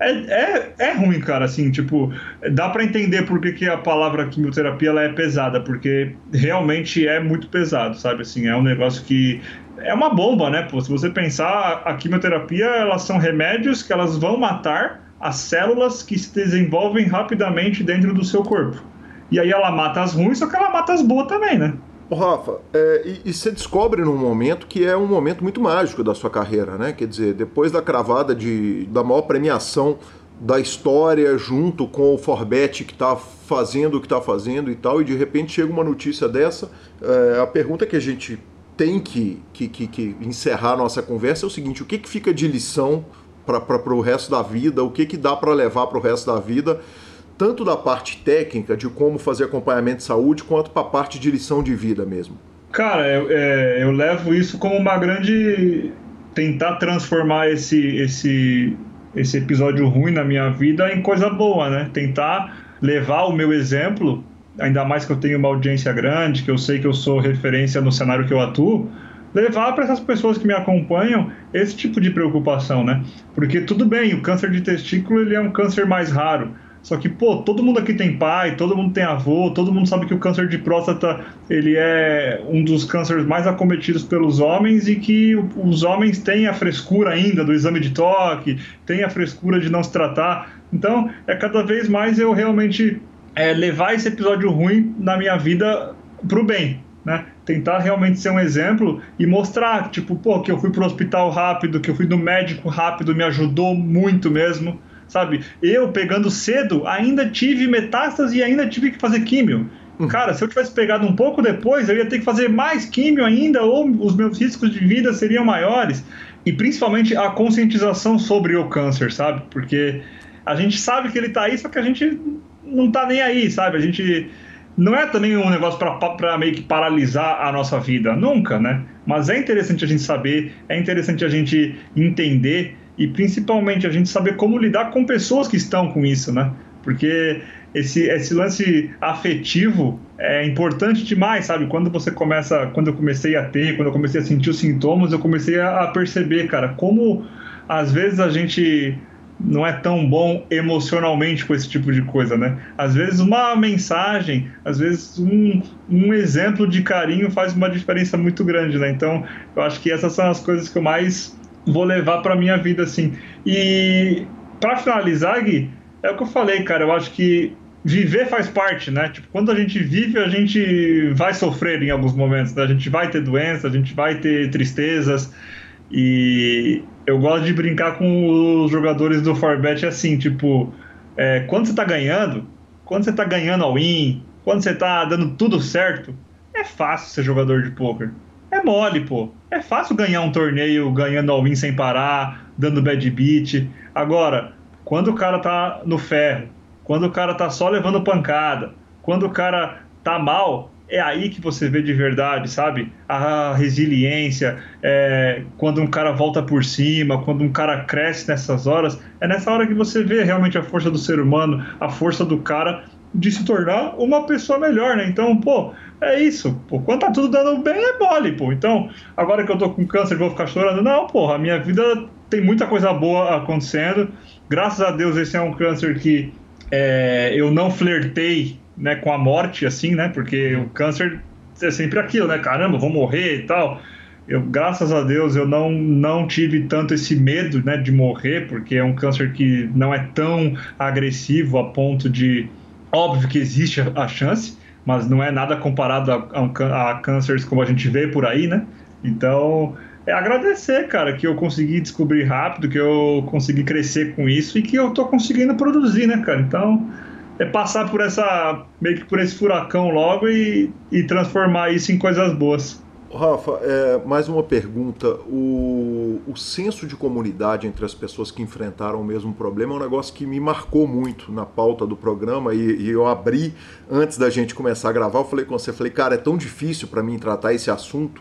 Speaker 3: É, é, é ruim, cara, assim, tipo, dá para entender por que, que a palavra quimioterapia ela é pesada, porque realmente é muito pesado, sabe, assim, é um negócio que é uma bomba, né, pô, se você pensar, a quimioterapia, elas são remédios que elas vão matar as células que se desenvolvem rapidamente dentro do seu corpo. E aí ela mata as ruins, só que ela mata as boas também, né?
Speaker 1: Rafa, é, e, e, você descobre num momento que é um momento muito mágico da sua carreira, né? Quer dizer, depois da cravada de, da maior premiação da história, junto com o Forbet que está fazendo o que está fazendo e tal, e de repente chega uma notícia dessa, é, a pergunta que a gente tem que, que, que, que encerrar a nossa conversa é o seguinte: o que, que fica de lição para o resto da vida? O que, que dá para levar para o resto da vida? Tanto da parte técnica de como fazer acompanhamento de saúde, quanto para a parte de lição de vida mesmo?
Speaker 3: Cara, eu, é, eu levo isso como uma grande. tentar transformar esse, esse, esse episódio ruim na minha vida em coisa boa, né? Tentar levar o meu exemplo, ainda mais que eu tenho uma audiência grande, que eu sei que eu sou referência no cenário que eu atuo, levar para essas pessoas que me acompanham esse tipo de preocupação, né? Porque tudo bem, o câncer de testículo ele é um câncer mais raro Só que, pô, todo mundo aqui tem pai, todo mundo tem avô, todo mundo sabe que o câncer de próstata ele é um dos cânceres mais acometidos pelos homens e que os homens têm a frescura ainda do exame de toque, têm a frescura de não se tratar. Então, é cada vez mais eu realmente é, levar esse episódio ruim na minha vida pro bem, né? Tentar realmente ser um exemplo e mostrar, tipo, pô, que eu fui pro hospital rápido, que eu fui no médico rápido, me ajudou muito mesmo, sabe? Eu, pegando cedo, ainda tive metástase e ainda tive que fazer químio. Hum. Cara, se eu tivesse pegado um pouco depois, eu ia ter que fazer mais químio ainda, ou os meus riscos de vida seriam maiores. E principalmente a conscientização sobre o câncer, sabe? Porque a gente sabe que ele tá aí, só que a gente não tá nem aí, sabe? A gente não é também um negócio para meio que paralisar a nossa vida, nunca, né? Mas é interessante a gente saber, é interessante a gente entender e principalmente a gente saber como lidar com pessoas que estão com isso, né? Porque esse, esse lance afetivo é importante demais, sabe? Quando você começa, quando eu comecei a ter, quando eu comecei a sentir os sintomas, eu comecei a, perceber, cara, como às vezes a gente não é tão bom emocionalmente com esse tipo de coisa, né? Às vezes uma mensagem, às vezes um, um exemplo de carinho faz uma diferença muito grande, né? Então, eu acho que essas são as coisas que eu mais vou levar para minha vida, assim. E para finalizar, Gui, é o que eu falei, cara. Eu acho que viver faz parte, né? Tipo, quando a gente vive, a gente vai sofrer em alguns momentos, né? A gente vai ter doenças, a gente vai ter tristezas. E eu gosto de brincar com os jogadores do Forbet assim, tipo, é, quando você tá ganhando, quando você tá ganhando all in, quando você tá dando tudo certo, é fácil ser jogador de poker. É mole, pô. É fácil ganhar um torneio ganhando all in sem parar, dando bad beat. Agora, quando o cara tá no ferro, quando o cara tá só levando pancada, quando o cara tá mal, é aí que você vê de verdade, sabe? A resiliência, é, quando um cara volta por cima, quando um cara cresce nessas horas, é nessa hora que você vê realmente a força do ser humano, a força do cara de se tornar uma pessoa melhor, né? Então, pô, é isso. Pô, quando tá tudo dando bem, é mole, pô. Então, agora que eu tô com câncer, vou ficar chorando. Não, porra, a minha vida tem muita coisa boa acontecendo. Graças a Deus, esse é um câncer que é, eu não flertei né, com a morte, assim, né? Porque o câncer é sempre aquilo, né? Caramba, vou morrer e tal. Eu, graças a Deus, eu não, não tive tanto esse medo, né, de morrer, porque é um câncer que não é tão agressivo a ponto de... Óbvio que existe a chance, mas não é nada comparado a, a, a cânceres como a gente vê por aí, né? Então, é agradecer, cara, que eu consegui descobrir rápido, que eu consegui crescer com isso e que eu tô conseguindo produzir, né, cara? Então, é passar por essa meio que por esse furacão logo e, e transformar isso em coisas boas.
Speaker 1: Rafa, é, mais uma pergunta. O, o senso de comunidade entre as pessoas que enfrentaram o mesmo problema é um negócio que me marcou muito na pauta do programa e, e eu abri antes da gente começar a gravar. Eu falei com você, falei, cara, é tão difícil para mim tratar esse assunto,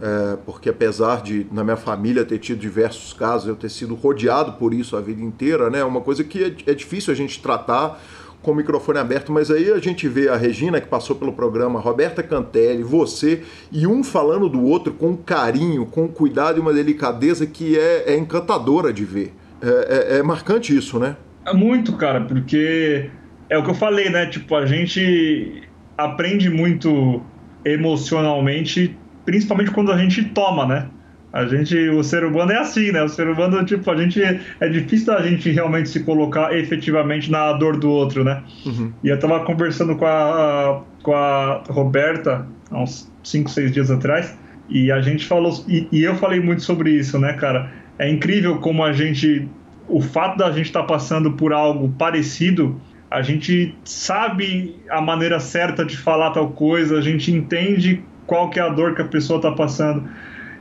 Speaker 1: é, porque apesar de na minha família ter tido diversos casos, eu ter sido rodeado por isso a vida inteira, né? É uma coisa que é, é difícil a gente tratar com o microfone aberto, mas aí a gente vê a Regina, que passou pelo programa, Roberta Cantelli, você, e um falando do outro com carinho, com cuidado e uma delicadeza que é, é encantadora de ver. É, é, é marcante isso, né?
Speaker 3: É muito, cara, porque é o que eu falei, né? Tipo, a gente aprende muito emocionalmente, principalmente quando a gente toma, né? A gente, o ser humano é assim, né? O ser humano, tipo, a gente é difícil a gente realmente se colocar efetivamente na dor do outro, né? Uhum. E eu tava conversando com a, com a Roberta há uns 5, 6 dias atrás, e a gente falou, e, e, eu falei muito sobre isso, né, cara? É incrível como a gente, o fato da gente estar tá passando por algo parecido, a gente sabe a maneira certa de falar tal coisa, a gente entende qual que é a dor que a pessoa está passando.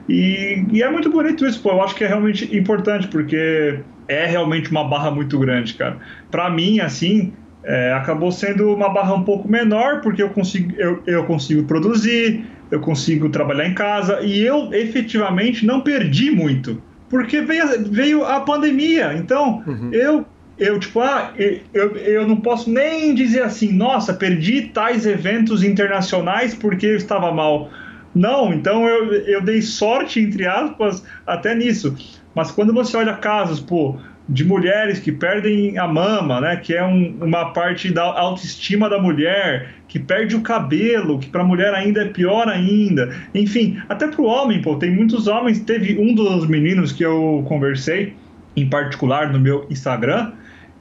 Speaker 3: E, e, é muito bonito isso, pô. Eu acho que é realmente importante, porque é realmente uma barra muito grande, cara. Para mim, assim, é, acabou sendo uma barra um pouco menor, porque eu consigo, eu, eu consigo produzir, eu consigo trabalhar em casa, e eu efetivamente não perdi muito. Porque veio, veio a pandemia. Então, uhum. eu eu, tipo, ah, eu, eu não posso nem dizer assim, nossa, perdi tais eventos internacionais porque eu estava mal. Não, então eu, eu dei sorte, entre aspas, até nisso. Mas quando você olha casos, pô, de mulheres que perdem a mama, né, que é um, uma parte da autoestima da mulher, que perde o cabelo, que para a mulher ainda é pior ainda. Enfim, até para o homem, pô, tem muitos homens. Teve um dos meninos que eu conversei, em particular no meu Instagram,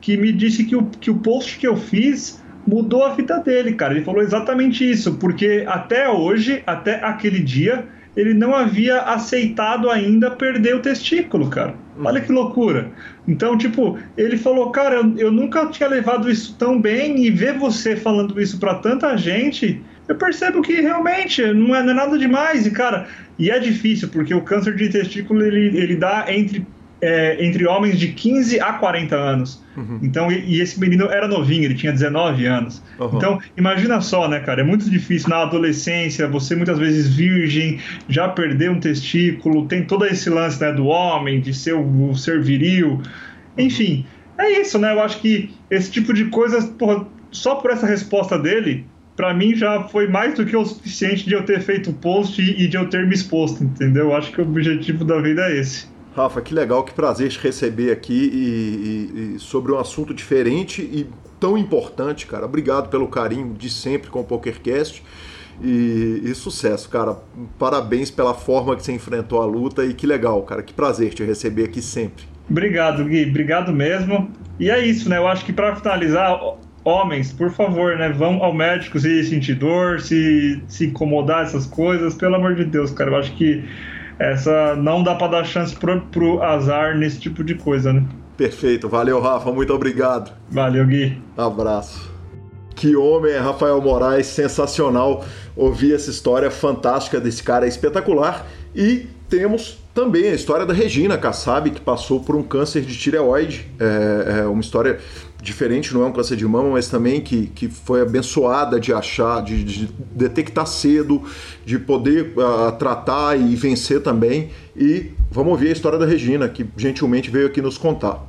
Speaker 3: que me disse que o, que o post que eu fiz mudou a vida dele, cara. Ele falou exatamente isso, porque até hoje, até aquele dia, ele não havia aceitado ainda perder o testículo, cara. Olha que loucura. Então, tipo, ele falou, cara, eu, eu nunca tinha levado isso tão bem e ver você falando isso para tanta gente, eu percebo que realmente não é, não é, nada demais. E, cara, e é difícil, porque o câncer de testículo ele, ele dá entre é, entre homens de 15 a 40 anos. Uhum. Então, e, e, esse menino era novinho, ele tinha 19 anos. Uhum. Então, imagina só, né, cara? É muito difícil na adolescência, você muitas vezes virgem, já perdeu um testículo, tem todo esse lance né, do homem, de ser o, o ser viril. Uhum. Enfim, é isso, né? Eu acho que esse tipo de coisa, porra, só por essa resposta dele, para mim já foi mais do que o suficiente de eu ter feito o post e, e de eu ter me exposto, entendeu? Eu acho que o objetivo da vida é esse.
Speaker 1: Rafa, que legal, que prazer te receber aqui e, e, e, sobre um assunto diferente e tão importante, cara. Obrigado pelo carinho de sempre com o PokerCast e, e sucesso, cara. Parabéns pela forma que você enfrentou a luta e que legal, cara. Que prazer te receber aqui sempre.
Speaker 3: Obrigado, Gui. Obrigado mesmo. E é isso, né? Eu acho que para finalizar, homens, por favor, né? Vão ao médico se sentir dor, se, se incomodar essas coisas. Pelo amor de Deus, cara. Eu acho que essa não dá para dar chance pro, pro azar nesse tipo de coisa, né?
Speaker 1: Perfeito, valeu Rafa, muito obrigado.
Speaker 3: Valeu Gui.
Speaker 1: Abraço. Que homem é Rafael Moraes, sensacional ouvir essa história fantástica desse cara, é espetacular. E temos também a história da Regina Kassab, que passou por um câncer de tireoide, é, é uma história diferente, não é um câncer de mama, mas também que, que foi abençoada de achar, de, de detectar cedo, de poder uh, tratar e vencer também. E vamos ouvir a história da Regina, que gentilmente veio aqui nos contar.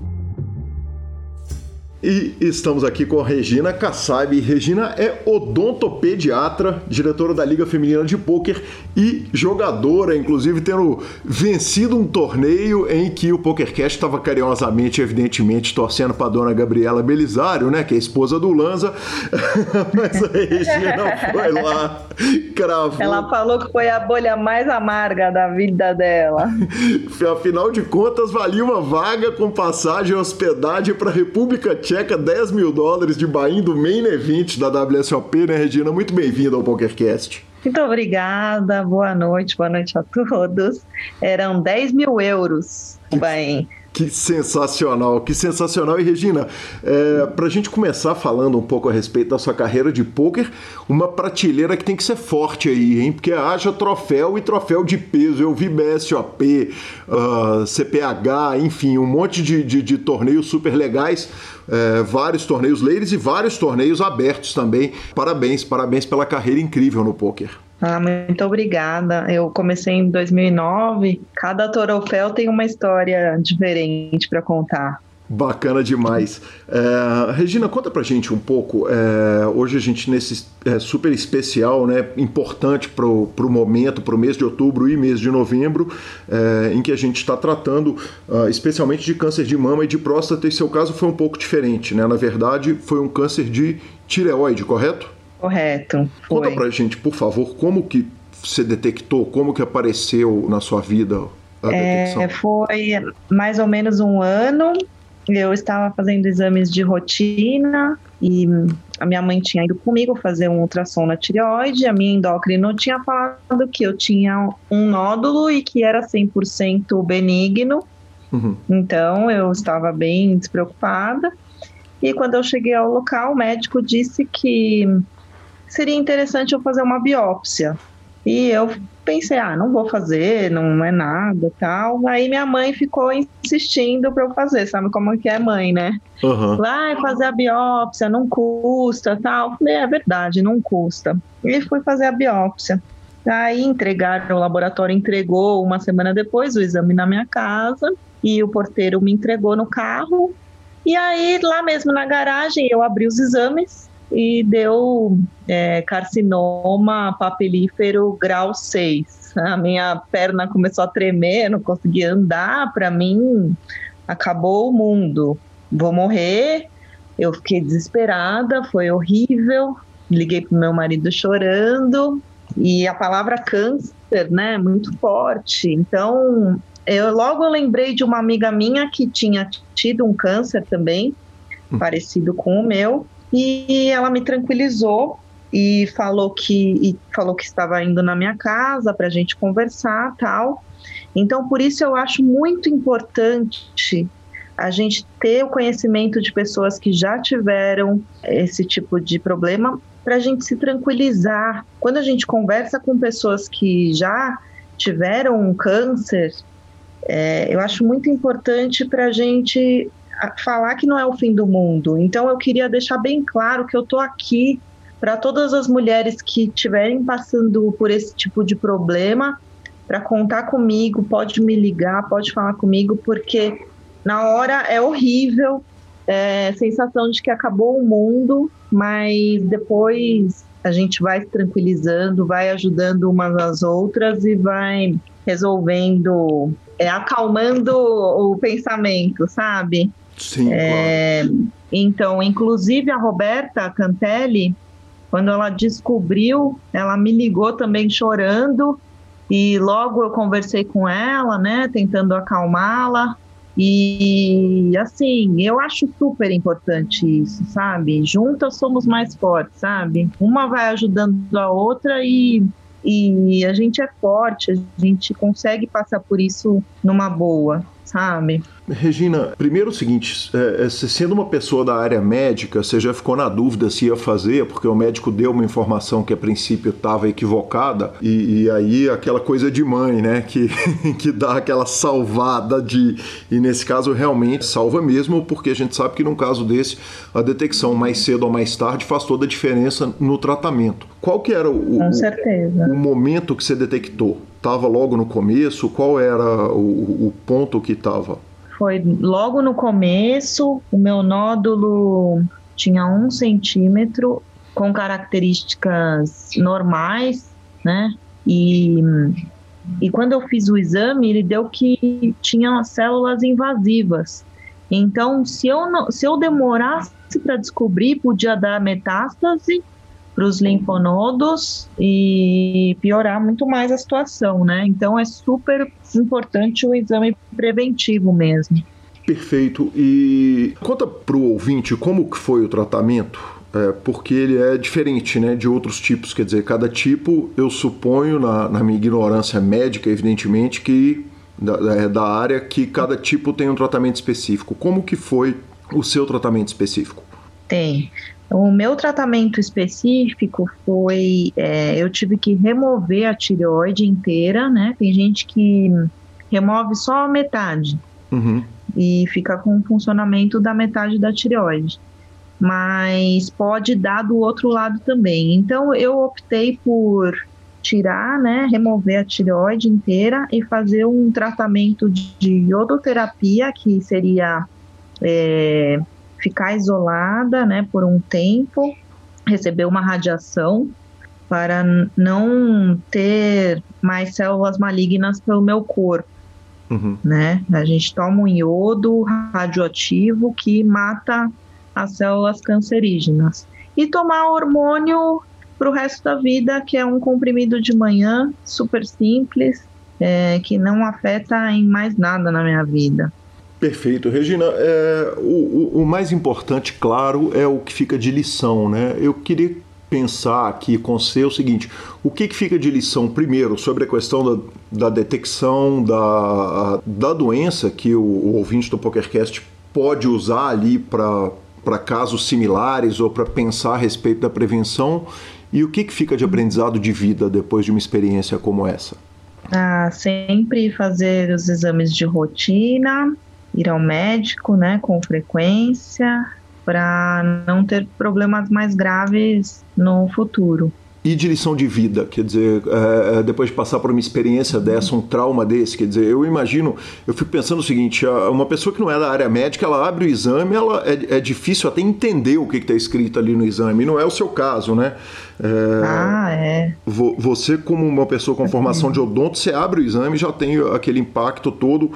Speaker 1: E estamos aqui com a Regina Kassab. Regina é odontopediatra, diretora da Liga Feminina de Pôquer e jogadora, inclusive tendo vencido um torneio em que o PokerCast estava carinhosamente, evidentemente, torcendo para a dona Gabriela Belisário, né, que é a esposa do Lanza. Mas a Regina foi lá, cravou.
Speaker 4: Ela falou que foi a bolha mais amarga da vida dela.
Speaker 1: Afinal de contas, valia uma vaga com passagem e hospedagem para a República Tcheca Tcheca 10 mil dólares de buy do Main Event da WSOP, né, Regina? Muito bem-vinda ao PokerCast.
Speaker 4: Muito obrigada, boa noite, boa noite a todos. Eram 10 mil euros o buy
Speaker 1: que sensacional, que sensacional. E Regina, é, para a gente começar falando um pouco a respeito da sua carreira de pôquer, uma prateleira que tem que ser forte aí, hein? Porque haja troféu e troféu de peso. Eu vi BSOP, uh, CPH, enfim, um monte de, de, de torneios super legais. É, vários torneios ladies e vários torneios abertos também. Parabéns, parabéns pela carreira incrível no pôquer.
Speaker 4: Ah, muito obrigada. Eu comecei em 2009. Cada troféu tem uma história diferente para contar.
Speaker 1: Bacana demais. É, Regina, conta pra gente um pouco. É, hoje a gente, nesse é, super especial, né, importante pro, pro momento, pro mês de outubro e mês de novembro, é, em que a gente está tratando uh, especialmente de câncer de mama e de próstata, e seu caso foi um pouco diferente, né? Na verdade, foi um câncer de tireoide, correto?
Speaker 4: Correto.
Speaker 1: Foi. Conta pra gente, por favor, como que você detectou, como que apareceu na sua vida a é, detecção?
Speaker 4: Foi mais ou menos um ano. Eu estava fazendo exames de rotina e a minha mãe tinha ido comigo fazer um ultrassom na tireoide. A minha endócrina tinha falado que eu tinha um nódulo e que era 100% benigno. Uhum. Então eu estava bem despreocupada. E quando eu cheguei ao local, o médico disse que seria interessante eu fazer uma biópsia. E eu pensei, ah, não vou fazer, não é nada, tal. Aí minha mãe ficou insistindo para eu fazer, sabe como que é mãe, né? Uhum. Vai fazer a biópsia, não custa, tal. Falei, é verdade, não custa. E fui fazer a biópsia. Aí entregaram, o laboratório entregou uma semana depois o exame na minha casa e o porteiro me entregou no carro. E aí, lá mesmo na garagem, eu abri os exames e deu é, carcinoma papilífero grau 6. A minha perna começou a tremer, não conseguia andar. Para mim, acabou o mundo, vou morrer. Eu fiquei desesperada, foi horrível. Liguei pro meu marido chorando e a palavra câncer, né, muito forte. Então, eu logo lembrei de uma amiga minha que tinha tido um câncer também, hum. parecido com o meu, e ela me tranquilizou e falou que e falou que estava indo na minha casa para a gente conversar, tal. Então, por isso eu acho muito importante a gente ter o conhecimento de pessoas que já tiveram esse tipo de problema para a gente se tranquilizar. Quando a gente conversa com pessoas que já tiveram um câncer, é, eu acho muito importante para a gente falar que não é o fim do mundo. Então, eu queria deixar bem claro que eu estou aqui para todas as mulheres que estiverem passando por esse tipo de problema, para contar comigo, pode me ligar, pode falar comigo, porque na hora é horrível, é, sensação de que acabou o mundo, mas depois a gente vai se tranquilizando, vai ajudando umas às outras e vai resolvendo, é, acalmando o pensamento, sabe?
Speaker 1: Sim, é, claro.
Speaker 4: Então, inclusive a Roberta Cantelli, quando ela descobriu, ela me ligou também chorando e logo eu conversei com ela, né, tentando acalmá-la. E assim, eu acho super importante isso, sabe? Juntas somos mais fortes, sabe? Uma vai ajudando a outra e, e a gente é forte, a gente consegue passar por isso numa boa, sabe?
Speaker 1: Regina, primeiro o seguinte, é, é, sendo uma pessoa da área médica, você já ficou na dúvida se ia fazer, porque o médico deu uma informação que a princípio estava equivocada, e, e, aí aquela coisa de mãe, né, que, que dá aquela salvada de. E nesse caso realmente salva mesmo, porque a gente sabe que num caso desse, a detecção mais cedo ou mais tarde faz toda a diferença no tratamento. Qual que era o, o, o momento que você detectou? Estava logo no começo? Qual era o, o ponto que estava?
Speaker 4: foi logo no começo, o meu nódulo tinha um centímetro, com características normais, né? E, e quando eu fiz o exame, ele deu que tinha células invasivas. Então, se eu, se eu demorasse para descobrir, podia dar metástase para os linfonodos e piorar muito mais a situação, né? Então é super importante o exame preventivo mesmo.
Speaker 1: Perfeito. E conta para o ouvinte como que foi o tratamento, é, porque ele é diferente né, de outros tipos. Quer dizer, cada tipo, eu suponho, na, na minha ignorância médica, evidentemente, que da, é da área, que cada tipo tem um tratamento específico. Como que foi o seu tratamento específico?
Speaker 4: Tem. O meu tratamento específico foi, é, eu tive que remover a tireoide inteira, né? Tem gente que remove só a metade uhum. e fica com o funcionamento da metade da tireoide. Mas pode dar do outro lado também. Então eu optei por tirar, né, remover a tireoide inteira e fazer um tratamento de iodoterapia, que seria é, ficar isolada, né, por um tempo, receber uma radiação para não ter mais células malignas pelo meu corpo. Uhum. Né? A gente toma um iodo radioativo que mata as células cancerígenas. E tomar hormônio para o resto da vida, que é um comprimido de manhã, super simples, é, que não afeta em mais nada na minha vida.
Speaker 1: Perfeito. Regina, é, o, o, mais importante, claro, é o que fica de lição, né? Eu queria pensar aqui com você o seguinte: o que, que fica de lição, primeiro, sobre a questão da, da detecção da, da doença que o, o ouvinte do PokerCast pode usar ali para casos similares ou para pensar a respeito da prevenção, e o que, que fica de aprendizado de vida depois de uma experiência como essa?
Speaker 4: Ah, sempre fazer os exames de rotina, ir ao médico, né, com frequência, para não ter problemas mais graves no futuro.
Speaker 1: E de lição de vida, quer dizer, é, é, depois de passar por uma experiência dessa, um trauma desse, quer dizer, eu imagino, eu fico pensando o seguinte: uma pessoa que não é da área médica, ela abre o exame, ela é, é difícil até entender o que está escrito ali no exame, não é o seu caso, né?
Speaker 4: É, ah, é.
Speaker 1: Você, como uma pessoa com formação de odonto, você abre o exame e já tem aquele impacto todo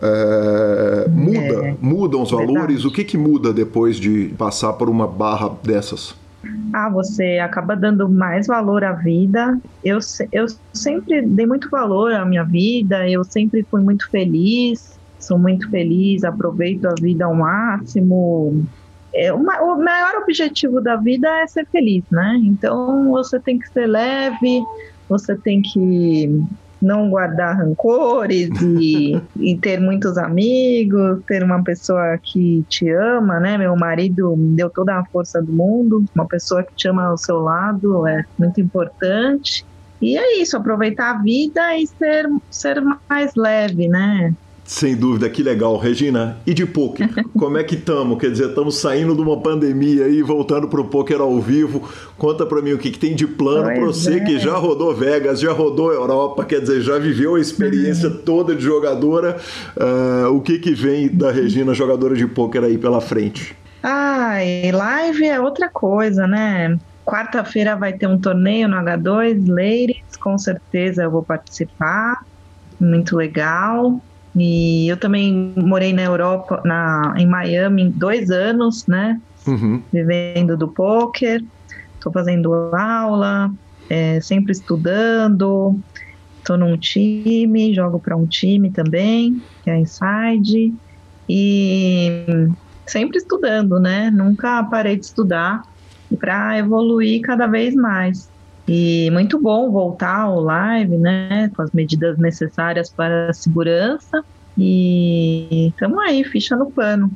Speaker 1: É, muda, mudam os valores. Verdade. O que, que muda depois de passar por uma barra dessas?
Speaker 4: Ah, você acaba dando mais valor à vida. Eu, eu sempre dei muito valor à minha vida, eu sempre fui muito feliz, sou muito feliz, aproveito a vida ao máximo. É, uma, o maior objetivo da vida é ser feliz, né? Então você tem que ser leve, você tem que não guardar rancores e, e, ter muitos amigos, ter uma pessoa que te ama, né? Meu marido me deu toda a força do mundo, uma pessoa que te ama ao seu lado é muito importante. E é isso, aproveitar a vida e ser, ser mais leve, né?
Speaker 1: Sem dúvida, que legal. Regina, e de poker? Como é que estamos? Quer dizer, estamos saindo de uma pandemia e voltando para o poker ao vivo. Conta para mim o que, que, tem de plano para você é. que já rodou Vegas, já rodou Europa, quer dizer, já viveu a experiência uhum. toda de jogadora. Uh, o que, que vem da Regina, jogadora de poker aí pela frente?
Speaker 4: Ah, e live é outra coisa, né? Quarta-feira vai ter um torneio no H2, Ladies, com certeza eu vou participar. Muito legal. E eu também morei na Europa, na, em Miami, dois anos, né? Uhum. Vivendo do poker. Estou fazendo aula, é, sempre estudando. Estou num time, jogo para um time também, que é a Inside. E sempre estudando, né? Nunca parei de estudar para evoluir cada vez mais. E muito bom voltar ao live, né, com as medidas necessárias para a segurança. E estamos aí, ficha no pano.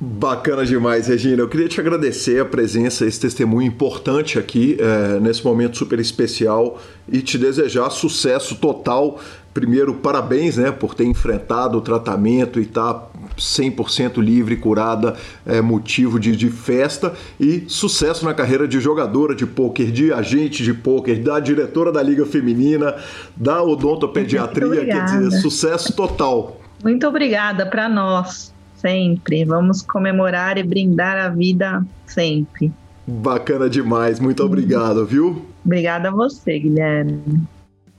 Speaker 1: Bacana demais, Regina. Eu queria te agradecer a presença, esse testemunho importante aqui, é, nesse momento super especial, e te desejar sucesso total primeiro, parabéns né, por ter enfrentado o tratamento e estar tá 100% livre, curada, é motivo de, de, festa e sucesso na carreira de jogadora de pôquer, de agente de pôquer, da diretora da Liga Feminina, da odontopediatria, quer dizer, sucesso total.
Speaker 4: Muito obrigada para nós, sempre. Vamos comemorar e brindar a vida sempre.
Speaker 1: Bacana demais, muito obrigado, viu?
Speaker 4: Obrigada a você, Guilherme.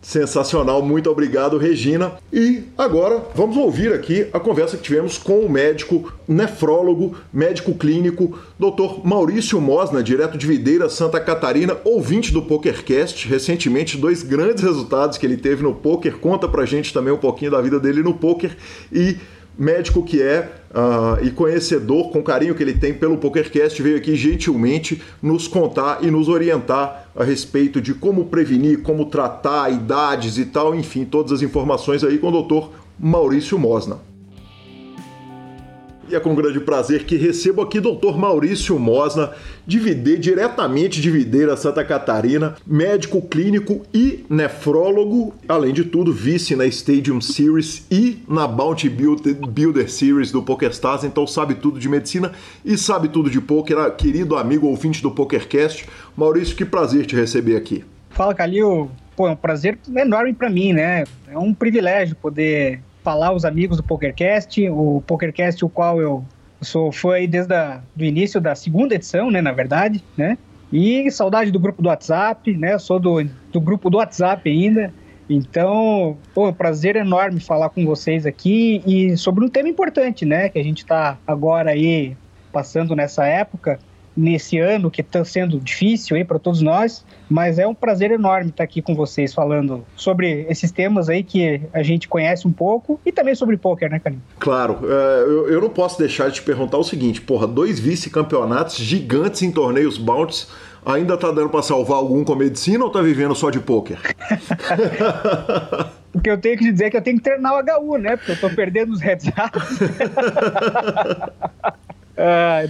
Speaker 1: Sensacional, muito obrigado, Regina. E agora vamos ouvir aqui a conversa que tivemos com o médico nefrólogo, médico clínico, Dr. Maurício Mosna, direto de Videira, Santa Catarina, ouvinte do PokerCast. Recentemente, dois grandes resultados que ele teve no poker. Conta pra gente também um pouquinho da vida dele no poker e médico que é uh, e conhecedor, com carinho que ele tem pelo PokerCast, veio aqui gentilmente nos contar e nos orientar a respeito de como prevenir, como tratar idades e tal, enfim, todas as informações aí com o doutor Maurício Mosna. E é com grande prazer que recebo aqui Dr. Maurício Mosna, de Videira, diretamente de Videira, Santa Catarina, médico clínico e nefrólogo, além de tudo, vice na Stadium Series e na Bounty Builder Series do PokerStars, então sabe tudo de medicina e sabe tudo de poker, querido amigo ouvinte do PokerCast. Maurício, que prazer te receber aqui.
Speaker 5: Fala, Calil. Pô, é um prazer enorme para mim, né? É um privilégio poder falar aos amigos do PokerCast, o PokerCast o qual eu sou fã aí desde o início da segunda edição, né, na verdade, né? E saudade do grupo do WhatsApp, né? Sou do, do grupo do WhatsApp ainda. Então, pô, é prazer enorme falar com vocês aqui e sobre um tema importante, né? Que a gente está agora aí passando nessa época, nesse ano que está sendo difícil aí para todos nós, mas é um prazer enorme estar aqui com vocês falando sobre esses temas aí que a gente conhece um pouco e também sobre poker, né, Carinho?
Speaker 1: Claro, é, eu, não posso deixar de te perguntar o seguinte, porra, dois vice-campeonatos gigantes em torneios bounties ainda tá dando para salvar algum com medicina ou tá vivendo só de poker?
Speaker 5: o que eu tenho que dizer é que eu tenho que treinar o HU, né? Porque eu tô perdendo os heads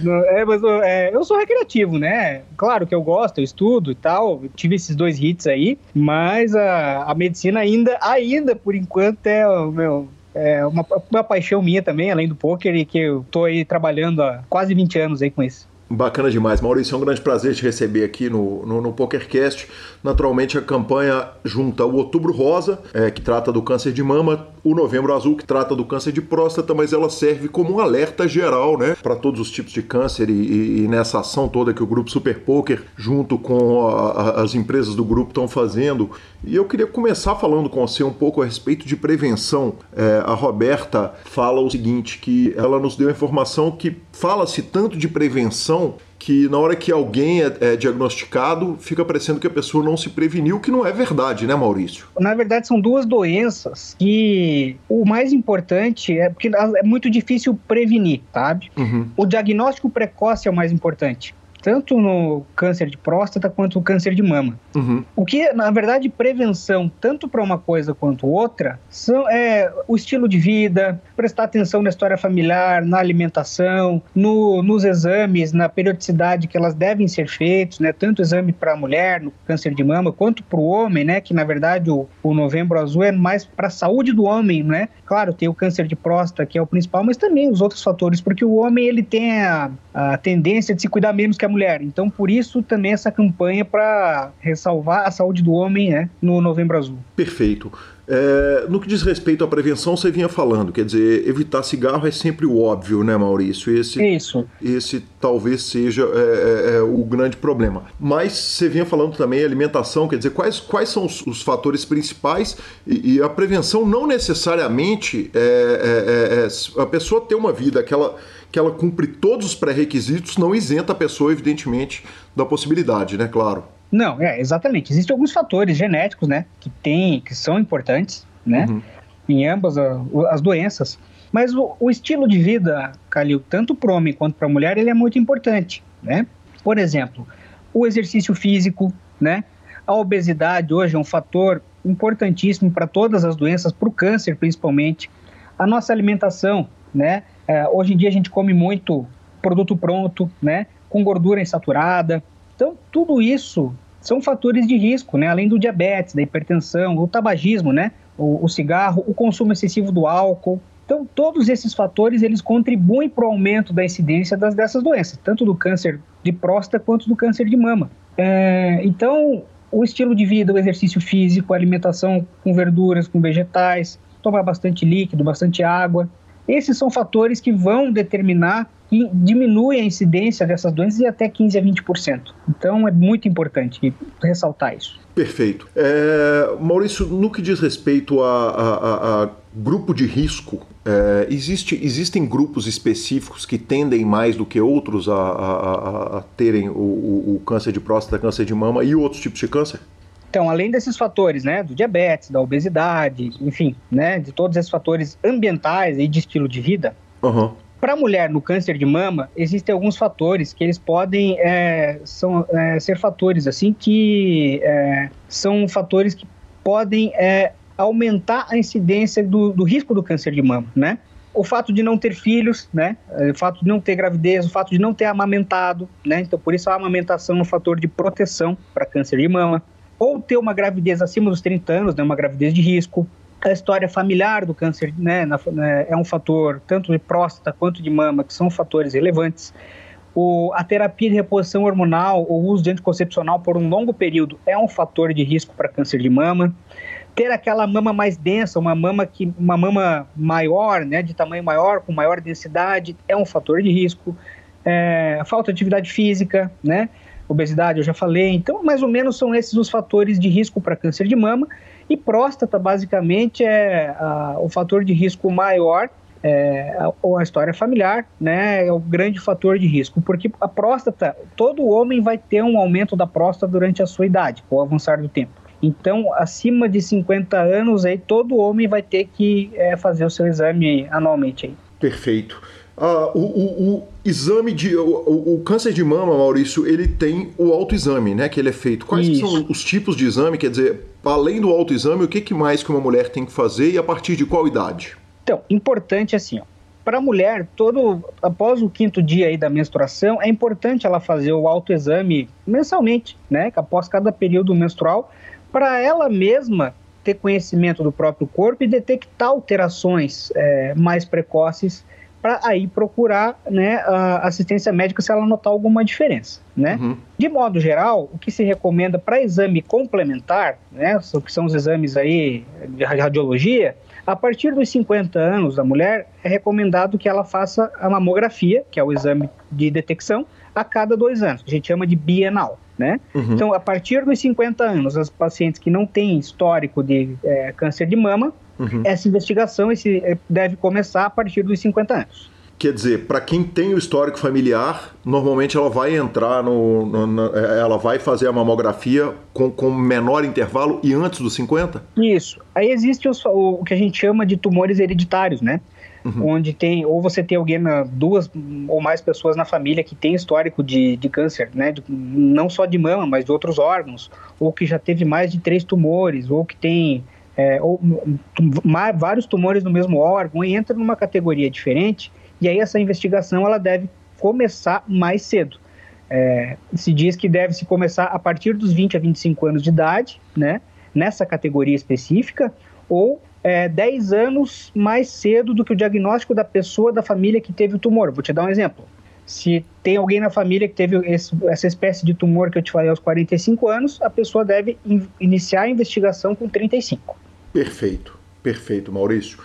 Speaker 5: Não, é, mas é, eu sou recreativo, né? Claro que eu gosto, eu estudo e tal. tive esses dois hits aí, mas a, a medicina ainda, ainda por enquanto, é o meu. É uma, uma paixão minha também, além do poker, e que eu tô aí trabalhando há quase 20 anos aí com isso.
Speaker 1: Bacana demais. Maurício, é um grande prazer te receber aqui no, no, no PokerCast. Naturalmente, a campanha junta o Outubro Rosa, é, que trata do câncer de mama, o Novembro Azul, que trata do câncer de próstata, mas ela serve como um alerta geral né, para todos os tipos de câncer e, e, e, nessa ação toda que o Grupo Super Poker, junto com a, a, as empresas do grupo, estão fazendo. E eu queria começar falando com você um pouco a respeito de prevenção. É, a Roberta fala o seguinte, que ela nos deu a informação que fala-se tanto de prevenção que na hora que alguém é, é, diagnosticado, fica parecendo que a pessoa não se preveniu, que não é verdade, né, Maurício?
Speaker 5: Na verdade, são duas doenças que o mais importante é porque é muito difícil prevenir, sabe? Uhum. O diagnóstico precoce é o mais importante tanto no câncer de próstata quanto no câncer de mama. Uhum. O que, na verdade, prevenção, tanto para uma coisa quanto outra, são, é o estilo de vida, prestar atenção na história familiar, na alimentação, no, nos exames, na periodicidade que elas devem ser feitos, né? Tanto exame para a mulher, no câncer de mama, quanto para o homem, né? Que, na verdade, o, o novembro azul é mais para a saúde do homem, né? Claro, tem o câncer de próstata, que é o principal, mas também os outros fatores, porque o homem, ele tem a, a tendência de se cuidar menos que a mulher. Então, por isso também essa campanha para ressalvar a saúde do homem né, no Novembro Azul.
Speaker 1: Perfeito. É, no que diz respeito à prevenção, você vinha falando, quer dizer, evitar cigarro é sempre o óbvio, né, Maurício? Esse,
Speaker 5: Isso.
Speaker 1: Esse talvez seja é, é, é, o grande problema. Mas você vinha falando também alimentação, quer dizer, quais, quais são os, os fatores principais e, e, a prevenção não necessariamente é, é, é, a pessoa ter uma vida que ela que ela cumpre todos os pré-requisitos, não isenta a pessoa, evidentemente, da possibilidade, né? Claro.
Speaker 5: Não, é, exatamente. Existem alguns fatores genéticos, né, que tem, que são importantes, né, uhum. em ambas as doenças. Mas o, o estilo de vida, Calil, tanto para o homem quanto para a mulher, ele é muito importante, né? Por exemplo, o exercício físico, né? A obesidade hoje é um fator importantíssimo para todas as doenças, para o câncer principalmente. A nossa alimentação, né? É, hoje em dia a gente come muito produto pronto, né? Com gordura insaturada. Então, tudo isso são fatores de risco, né? Além do diabetes, da hipertensão, o tabagismo, né? O, o cigarro, o consumo excessivo do álcool. Então, todos esses fatores, eles contribuem para o aumento da incidência das, dessas doenças, tanto do câncer de próstata quanto do câncer de mama. É, então, o estilo de vida, o exercício físico, a alimentação com verduras, com vegetais, tomar bastante líquido, bastante água, esses são fatores que vão determinar diminui a incidência dessas doenças em até 15 a 20%. Então é muito importante ressaltar isso.
Speaker 1: Perfeito. É, Maurício, no que diz respeito a, a, a grupo de risco, é, existe, existem grupos específicos que tendem mais do que outros a, a, a terem o, o, o câncer de próstata, câncer de mama e outros tipos de câncer?
Speaker 5: Então, além desses fatores, né, do diabetes, da obesidade, enfim, né, de todos esses fatores ambientais e de estilo de vida, uhum. Para a mulher no câncer de mama, existem alguns fatores que eles podem é, são, é, ser fatores assim que é, são fatores que podem é, aumentar a incidência do, do risco do câncer de mama, né? o fato de não ter filhos, né? O fato de não ter gravidez, o fato de não ter amamentado, né? Então, por isso a amamentação é um fator de proteção para câncer de mama ou ter uma gravidez acima dos 30 anos, né, uma gravidez de risco. A história familiar do câncer né, na, né, é um fator tanto de próstata quanto de mama, que são fatores relevantes. O, a terapia de reposição hormonal ou uso de anticoncepcional por um longo período é um fator de risco para câncer de mama. Ter aquela mama mais densa, uma mama que uma mama maior, né, de tamanho maior, com maior densidade, é um fator de risco. É, falta de atividade física, né? obesidade, eu já falei. Então, mais ou menos são esses os fatores de risco para câncer de mama. E próstata, basicamente, é a, o fator de risco maior, é, ou a história familiar, né, é o grande fator de risco, porque a próstata, todo homem vai ter um aumento da próstata durante a sua idade, com o avançar do tempo. Então, acima de 50 anos, aí, todo homem vai ter que é, fazer o seu exame anualmente. Aí.
Speaker 1: Perfeito. Ah, o, o, o, exame de. O, o, câncer de mama, Maurício, ele tem o autoexame, né? Que ele é feito. Quais são os tipos de exame? Quer dizer, além do autoexame, o que, que mais que uma mulher tem que fazer e a partir de qual idade?
Speaker 5: Então, importante assim, ó. Para a mulher, todo após o quinto dia aí da menstruação, é importante ela fazer o autoexame mensalmente, né? Após cada período menstrual, para ela mesma ter conhecimento do próprio corpo e detectar alterações é, mais precoces para aí procurar né, assistência médica se ela notar alguma diferença. Né? Uhum. De modo geral, o que se recomenda para exame complementar, né, que são os exames aí de radiologia, a partir dos 50 anos da mulher, é recomendado que ela faça a mamografia, que é o exame de detecção, a cada dois anos, a gente chama de bienal. Né? Uhum. Então, a partir dos 50 anos, as pacientes que não têm histórico de é, câncer de mama Uhum. Essa investigação esse, é, deve começar a partir dos 50 anos.
Speaker 1: Quer dizer, para quem tem o histórico familiar, normalmente ela vai entrar no, no, é, ela vai fazer a mamografia com, com menor intervalo e antes dos 50?
Speaker 5: Isso. Aí existe os, o, o que a gente chama de tumores hereditários, né? Uhum. Onde tem, ou você tem alguém, na, duas ou mais pessoas na família que tem histórico de, de câncer, né? De, não só de mama, mas de outros órgãos, ou que já teve mais de três tumores, ou que tem é, ou, vários tumores no mesmo órgão e entra numa categoria diferente, e aí essa investigação ela deve começar mais cedo. É, se diz que deve se começar a partir dos 20 a 25 anos de idade, né, nessa categoria específica, ou é, 10 anos mais cedo do que o diagnóstico da pessoa da família que teve o tumor. Vou te dar um exemplo. Se tem alguém na família que teve esse, essa espécie de tumor que eu te falei aos 45 anos, a pessoa deve in, iniciar a investigação com 35.
Speaker 1: Perfeito, perfeito, Maurício.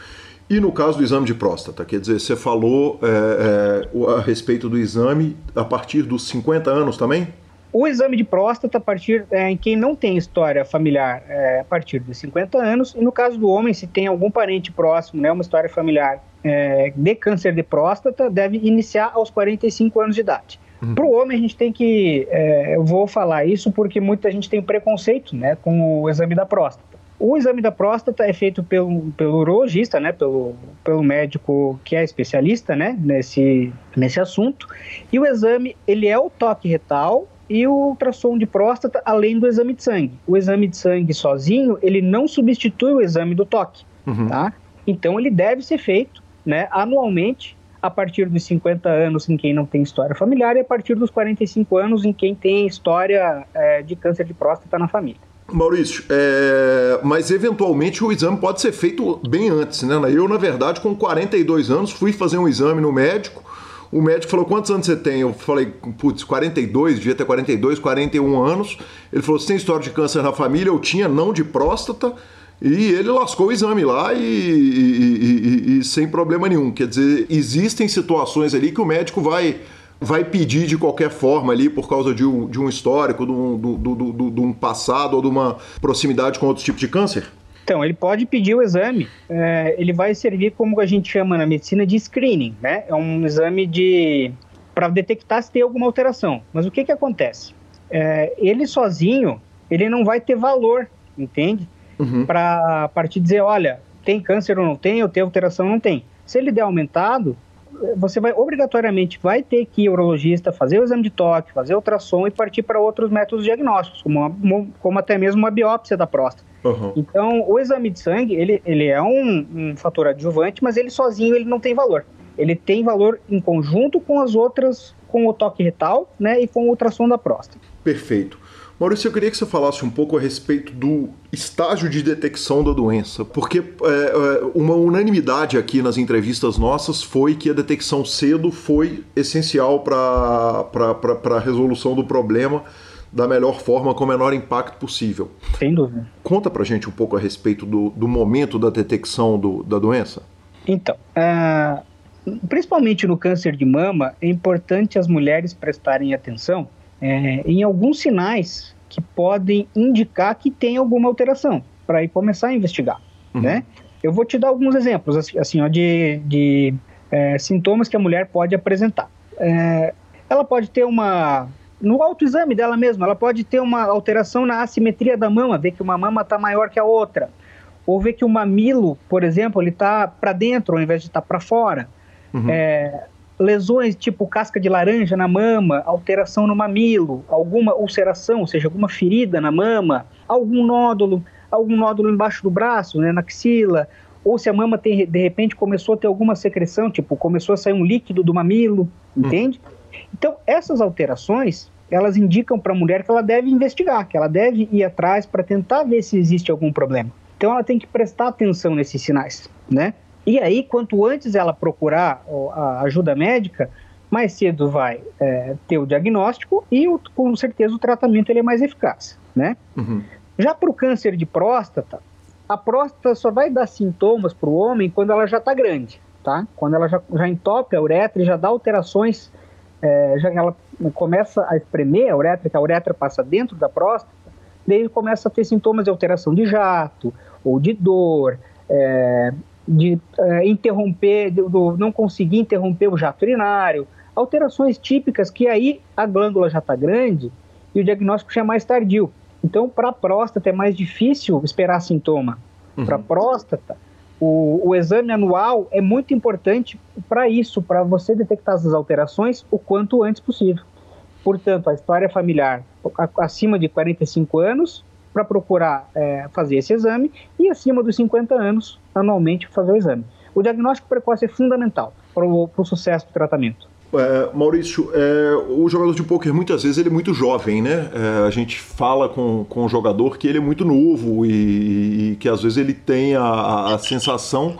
Speaker 1: E no caso do exame de próstata, quer dizer, você falou é, é, a respeito do exame a partir dos 50 anos também?
Speaker 5: O exame de próstata, a partir é, em quem não tem história familiar, é, a partir dos 50 anos, e no caso do homem, se tem algum parente próximo, né, uma história familiar é, de câncer de próstata, deve iniciar aos 45 anos de idade. Uhum. Para o homem, a gente tem que. É, eu vou falar isso porque muita gente tem preconceito né, com o exame da próstata. O exame da próstata é feito pelo, pelo urologista, né, pelo, pelo médico que é especialista né, nesse, nesse assunto. E o exame ele é o toque retal e o ultrassom de próstata, além do exame de sangue. O exame de sangue sozinho, ele não substitui o exame do toque, uhum. tá? Então, ele deve ser feito né, anualmente a partir dos 50 anos em quem não tem história familiar e a partir dos 45 anos em quem tem história é, de câncer de próstata na família.
Speaker 1: Maurício, é... mas eventualmente o exame pode ser feito bem antes, né? Eu, na verdade, com 42 anos, fui fazer um exame no médico. O médico falou: quantos anos você tem? Eu falei: putz, 42, devia ter 42, 41 anos. Ele falou: você tem história de câncer na família? Eu tinha, não de próstata. E ele lascou o exame lá e, e, e, e sem problema nenhum. Quer dizer, existem situações ali que o médico vai vai pedir de qualquer forma ali por causa de um, de um histórico, de um, do, do, do, de um passado ou de uma proximidade com outros tipos de câncer?
Speaker 5: Então, ele pode pedir o exame, é, ele vai servir como a gente chama na medicina de screening, né? É um exame de para detectar se tem alguma alteração. Mas o que que acontece? É, ele sozinho, ele não vai ter valor, entende? Uhum. Para partir dizer, olha, tem câncer ou não tem, ou tem alteração ou não tem. Se ele der aumentado, você vai obrigatoriamente vai ter que ir ao urologista, fazer o exame de toque, fazer ultrassom e partir para outros métodos diagnósticos, como, uma, como até mesmo uma biópsia da próstata. Uhum. Então, o exame de sangue, ele, ele é um, um fator adjuvante, mas ele sozinho ele não tem valor. Ele tem valor em conjunto com as outras, com o toque retal, né, e com o ultrassom da próstata.
Speaker 1: Perfeito. Maurício, eu queria que você falasse um pouco a respeito do estágio de detecção da doença, porque é, é, uma unanimidade aqui nas entrevistas nossas foi que a detecção cedo foi essencial para a resolução do problema da melhor forma, com o menor impacto possível.
Speaker 5: Sem dúvida.
Speaker 1: Conta pra gente um pouco a respeito do, do momento da detecção do, da doença.
Speaker 5: Então, uh, principalmente no câncer de mama, é importante as mulheres prestarem atenção é, em alguns sinais que podem indicar que tem alguma alteração, para ir começar a investigar, uhum. né? Eu vou te dar alguns exemplos, assim, assim ó, de, de é, sintomas que a mulher pode apresentar. É, ela pode ter uma... No autoexame dela mesma, ela pode ter uma alteração na assimetria da mama, ver que uma mama está maior que a outra. Ou ver que o mamilo, por exemplo, ele está para dentro ao invés de estar tá para fora. Uhum. É, lesões tipo casca de laranja na mama, alteração no mamilo, alguma ulceração, ou seja, alguma ferida na mama, algum nódulo, algum nódulo embaixo do braço, né, na axila, ou se a mama tem, de repente começou a ter alguma secreção, tipo, começou a sair um líquido do mamilo, hum. entende? Então, essas alterações, elas indicam para a mulher que ela deve investigar, que ela deve ir atrás para tentar ver se existe algum problema. Então, ela tem que prestar atenção nesses sinais, né? E aí, quanto antes ela procurar a ajuda médica, mais cedo vai é, ter o diagnóstico e, o, com certeza, o tratamento ele é mais eficaz, né? Uhum. Já para o câncer de próstata, a próstata só vai dar sintomas para o homem quando ela já está grande, tá? Quando ela já, já entope a uretra e já dá alterações, é, já ela começa a espremer a uretra, que a uretra passa dentro da próstata, daí começa a ter sintomas de alteração de jato, ou de dor, é, de é, interromper, do, não conseguir interromper o jato urinário, alterações típicas que aí a glândula já está grande e o diagnóstico já é mais tardio. Então, para a próstata é mais difícil esperar sintoma. Uhum. Para a próstata, o, o, exame anual é muito importante para isso, para você detectar as alterações o quanto antes possível. Portanto, a história familiar acima de 45 anos, para procurar é, fazer esse exame, e acima dos 50 anos, anualmente, fazer o exame. O diagnóstico precoce é fundamental para o sucesso do tratamento.
Speaker 1: É, Maurício, é, o jogador de pôquer muitas vezes ele é muito jovem, né? É, a gente fala com, com o jogador que ele é muito novo e, e que às vezes ele tem a, a, sensação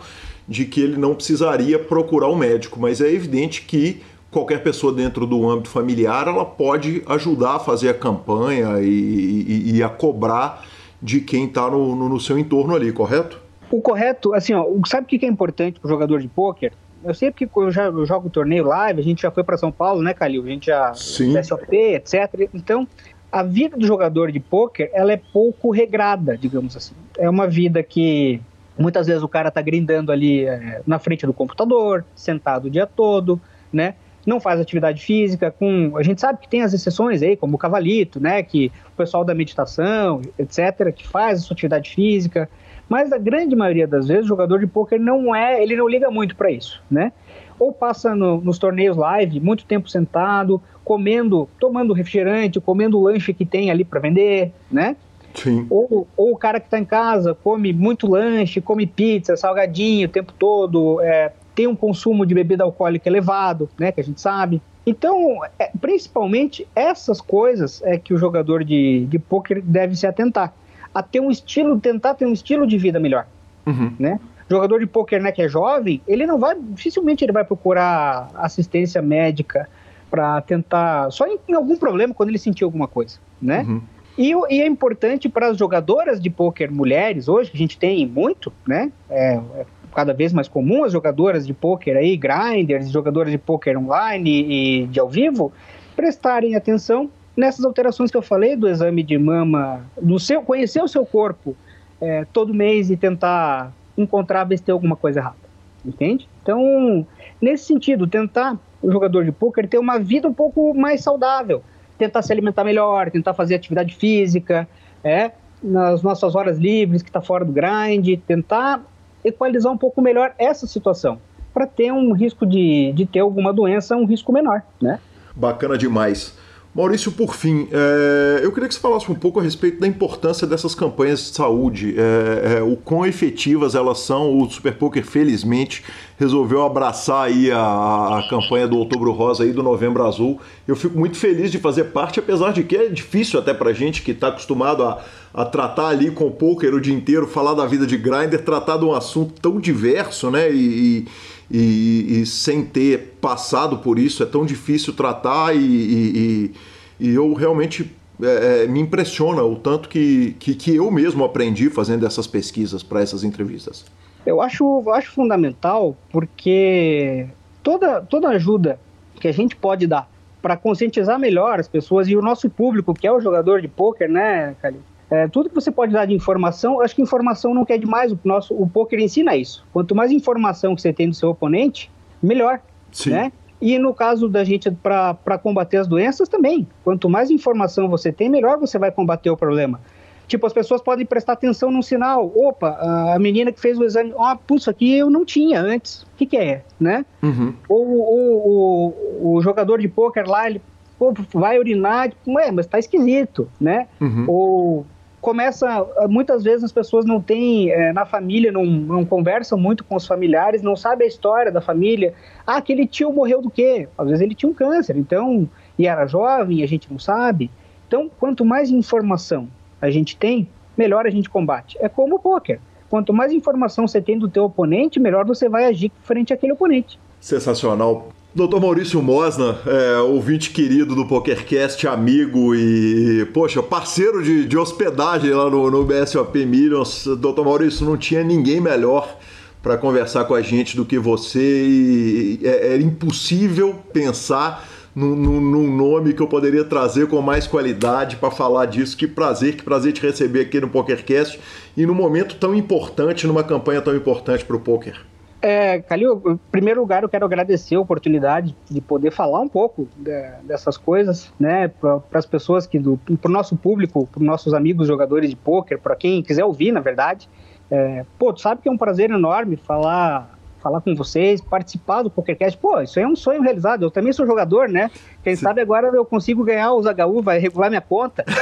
Speaker 1: de que ele não precisaria procurar um médico, mas é evidente que qualquer pessoa dentro do âmbito familiar ela pode ajudar a fazer a campanha e, e, e a cobrar de quem está no, no, no, seu entorno ali, correto?
Speaker 5: O correto, assim, ó, sabe o que é importante para o jogador de pôquer? eu sei porque eu já eu jogo torneio live, a gente já foi para São Paulo, né, Calil? A gente já
Speaker 1: Sim.
Speaker 5: SOP, etc. Então, a vida do jogador de pôquer, ela é pouco regrada, digamos assim. É uma vida que muitas vezes o cara tá grindando ali é, na frente do computador, sentado o dia todo, né? Não faz atividade física, com a gente sabe que tem as exceções aí, como o cavalito, né, que o pessoal da meditação, etc, que faz a sua atividade física, mas a grande maioria das vezes o jogador de pôquer não é, ele não liga muito para isso, né? Ou passa no, nos torneios live muito tempo sentado, comendo, tomando refrigerante, comendo o lanche que tem ali para vender, né?
Speaker 1: Sim.
Speaker 5: Ou, ou o cara que está em casa come muito lanche, come pizza, salgadinho o tempo todo, é, tem um consumo de bebida alcoólica elevado, né? Que a gente sabe. Então, é, principalmente essas coisas é que o jogador de, de pôquer deve se atentar a ter um estilo, tentar ter um estilo de vida melhor, uhum. né? Jogador de pôquer, né, que é jovem, ele não vai, dificilmente ele vai procurar assistência médica para tentar, só em, em, algum problema quando ele sentir alguma coisa, né? Uhum. E, e, é importante para as jogadoras de pôquer mulheres hoje, que a gente tem muito, né? É, é cada vez mais comum as jogadoras de pôquer aí, grinders, jogadoras de pôquer online e de ao vivo, prestarem atenção nessas alterações que eu falei do exame de mama, do seu conhecer o seu corpo é, todo mês e tentar encontrar ver se tem alguma coisa errada, entende? Então, nesse sentido, tentar o jogador de poker ter uma vida um pouco mais saudável, tentar se alimentar melhor, tentar fazer atividade física, é, nas nossas horas livres, que está fora do grind, tentar equalizar um pouco melhor essa situação, para ter um risco de, de ter alguma doença, um risco menor, né?
Speaker 1: Bacana demais. Maurício, por fim, é, eu queria que você falasse um pouco a respeito da importância dessas campanhas de saúde, é, é, o quão efetivas elas são. O Super Poker, felizmente, resolveu abraçar aí a, a, campanha do Outubro Rosa e do Novembro Azul. Eu fico muito feliz de fazer parte, apesar de que é difícil até pra gente que está acostumado a, a tratar ali com o poker o dia inteiro, falar da vida de grinder, tratar de um assunto tão diverso, né? e, e e, e, sem ter passado por isso é tão difícil tratar e, e, e eu realmente é, é, me impressiona o tanto que, que, que, eu mesmo aprendi fazendo essas pesquisas para essas entrevistas.
Speaker 5: Eu acho, eu acho fundamental porque toda, toda ajuda que a gente pode dar para conscientizar melhor as pessoas e o nosso público, que é o jogador de pôquer, né, Calil? É, tudo que você pode dar de informação, acho que informação não quer demais. O nosso o poker ensina isso. Quanto mais informação que você tem do seu oponente, melhor. Sim. Né? E no caso da gente para combater as doenças também. Quanto mais informação você tem, melhor você vai combater o problema. Tipo, as pessoas podem prestar atenção num sinal. Opa, a menina que fez o exame, ó, oh, aqui eu não tinha antes. O que, que é, né? Uhum. Ou, ou, o, o jogador de pôquer lá, ele pô, vai urinar, tipo, ué, mas tá esquisito, né? Uhum. Ou começa, muitas vezes as pessoas não têm, é, na família, não, não, conversam muito com os familiares, não sabem a história da família. Ah, aquele tio morreu do quê? Às vezes ele tinha um câncer, então, e era jovem, a gente não sabe. Então, quanto mais informação a gente tem, melhor a gente combate. É como o poker. quanto mais informação você tem do teu oponente, melhor você vai agir frente àquele oponente.
Speaker 1: Sensacional. Doutor Maurício Mosna, é, ouvinte querido do PokerCast, amigo e, poxa, parceiro de, de hospedagem lá no, no BSOP Millions. Doutor Maurício, não tinha ninguém melhor para conversar com a gente do que você e é, era impossível pensar num, num, nome que eu poderia trazer com mais qualidade para falar disso. Que prazer, que prazer te receber aqui no PokerCast e num momento tão importante, numa campanha tão importante para o poker.
Speaker 5: É, Calil, em primeiro lugar eu quero agradecer a oportunidade de poder falar um pouco de, dessas coisas, né, para as pessoas que, para o nosso público, para os nossos amigos jogadores de pôquer, para quem quiser ouvir, na verdade. É, pô, tu sabe que é um prazer enorme falar falar com vocês, participar do PokerCast. Pô, isso aí é um sonho realizado. Eu também sou jogador, né? Quem Sim. sabe agora eu consigo ganhar os HU, vai regular minha conta.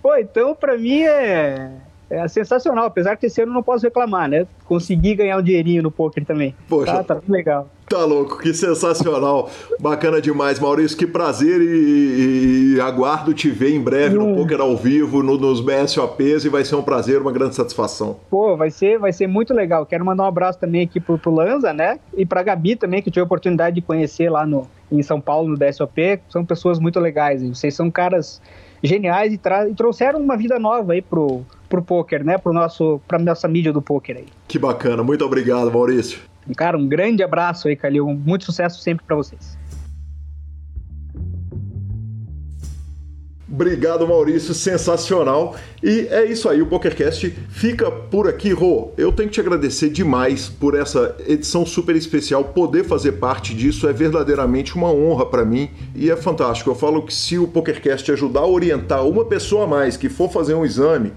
Speaker 5: Pô, então para mim é é sensacional, apesar que esse ano não posso reclamar, né? Consegui ganhar um dinheirinho no poker também.
Speaker 1: Poxa,
Speaker 5: tá, tá legal.
Speaker 1: Tá louco, que sensacional. Bacana demais, Maurício. Que prazer e, e aguardo te ver em breve hum. no Poker ao vivo, no, nos BSOPs e vai ser um prazer, uma grande satisfação.
Speaker 5: Pô, vai ser, vai ser muito legal. Quero mandar um abraço também aqui pro, pro Lanza, né? E pra Gabi também, que eu tive a oportunidade de conhecer lá no, em São Paulo, no BSOP. São pessoas muito legais. Vocês são caras geniais e, e trouxeram uma vida nova aí pro, pro poker, né? Pro nosso, pra nossa mídia do poker aí.
Speaker 1: Que bacana, muito obrigado, Maurício.
Speaker 5: Cara, um grande abraço aí, Calil. Muito sucesso sempre para vocês.
Speaker 1: Obrigado, Maurício, sensacional. E é isso aí, o PokerCast fica por aqui, Rô. Eu tenho que te agradecer demais por essa edição super especial. Poder fazer parte disso é verdadeiramente uma honra para mim e é fantástico. Eu falo que se o PokerCast ajudar a orientar uma pessoa a mais que for fazer um exame,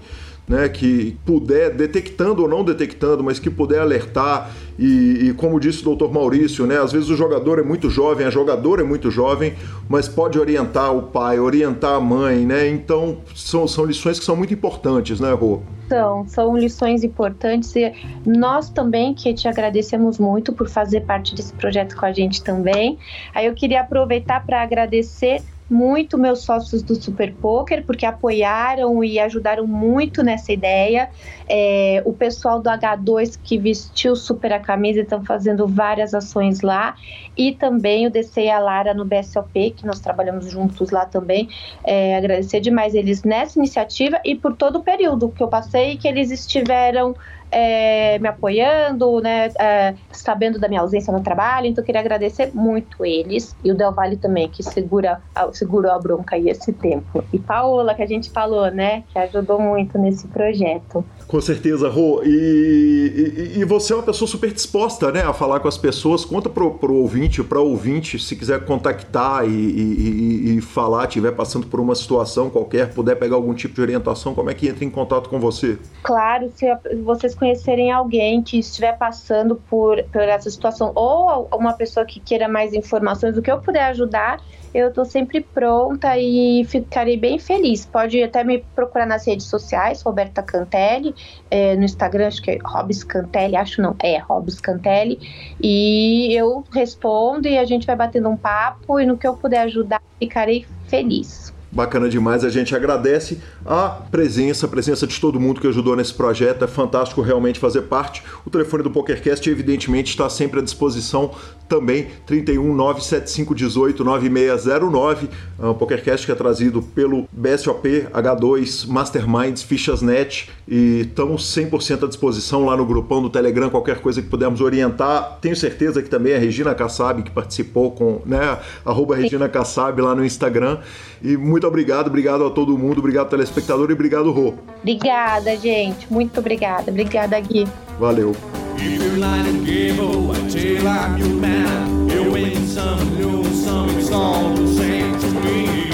Speaker 1: né, que puder, detectando ou não detectando, mas que puder alertar, e, e, como disse o doutor Maurício, né, às vezes o jogador é muito jovem, a jogadora é muito jovem, mas pode orientar o pai, orientar a mãe, né? Então são, são lições que são muito importantes, né, Rô?
Speaker 2: São, são lições importantes e nós também que te agradecemos muito por fazer parte desse projeto com a gente também. Aí eu queria aproveitar para agradecer muito meus sócios do Super Poker, porque apoiaram e ajudaram muito nessa ideia. É, o pessoal do H2 que vestiu super a camisa estão fazendo várias ações lá. E também o DC e a Lara no BSOP, que nós trabalhamos juntos lá também. É, agradecer demais eles nessa iniciativa e por todo o período que eu passei que eles estiveram é, me apoiando, né, é, sabendo da minha ausência no trabalho, então eu queria agradecer muito eles e o Del Valle também, que segura, segurou a bronca aí esse tempo. E Paola, que a gente falou, né, que ajudou muito nesse projeto.
Speaker 1: Com certeza, Rô. E, e, e, você é uma pessoa super disposta né, a falar com as pessoas. Conta pro, pro ouvinte, para ouvinte, se quiser contactar e, e, falar, estiver passando por uma situação qualquer, puder pegar algum tipo de orientação, como é que entra em contato com você?
Speaker 2: Claro, se vocês conhecerem alguém que estiver passando por, por essa situação, ou uma pessoa que queira mais informações, o que eu puder ajudar, eu estou sempre pronta e ficarei bem feliz. Pode até me procurar nas redes sociais, Roberta Cantelli, é, no Instagram, acho que é Robs Cantelli, acho não, é Robs Cantelli, e eu respondo e a gente vai batendo um papo e no que eu puder ajudar, ficarei feliz.
Speaker 1: Bacana demais, a gente agradece a presença, a presença de todo mundo que ajudou nesse projeto. É fantástico realmente fazer parte. O telefone do PokerCast, evidentemente, está sempre à disposição também 31 975 18 9609. O PokerCast que é trazido pelo BSOP, H2, Masterminds, Fichas.net e estamos 100% à disposição lá no grupão do Telegram, qualquer coisa que pudermos orientar. Tenho certeza que também a Regina Kassab, que participou com, né, arroba Regina Kassab lá no Instagram. E muito obrigado, obrigado a todo mundo, obrigado telespectador e obrigado, Rô.
Speaker 2: Obrigada, gente. Muito obrigada. Obrigada, Gui.
Speaker 1: Valeu.
Speaker 6: If you're lying game until I'm your man, you win some, lose some, it's all the same to me.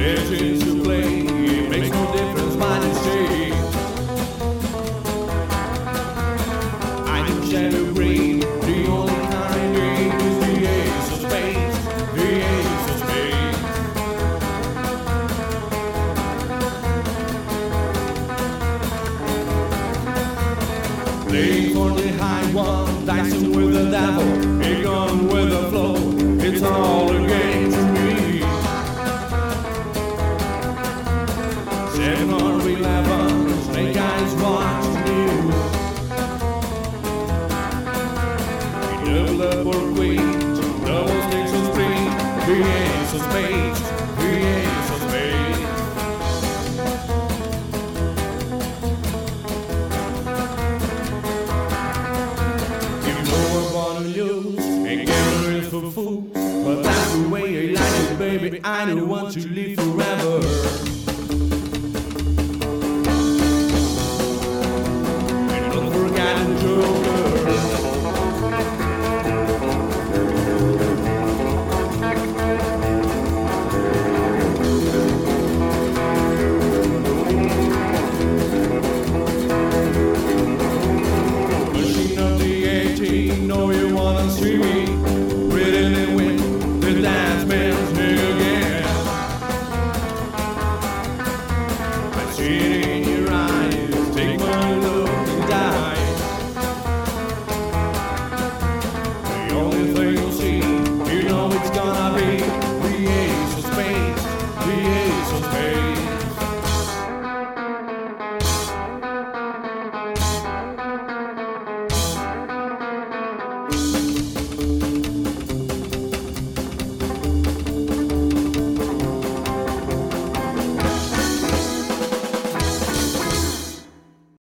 Speaker 6: If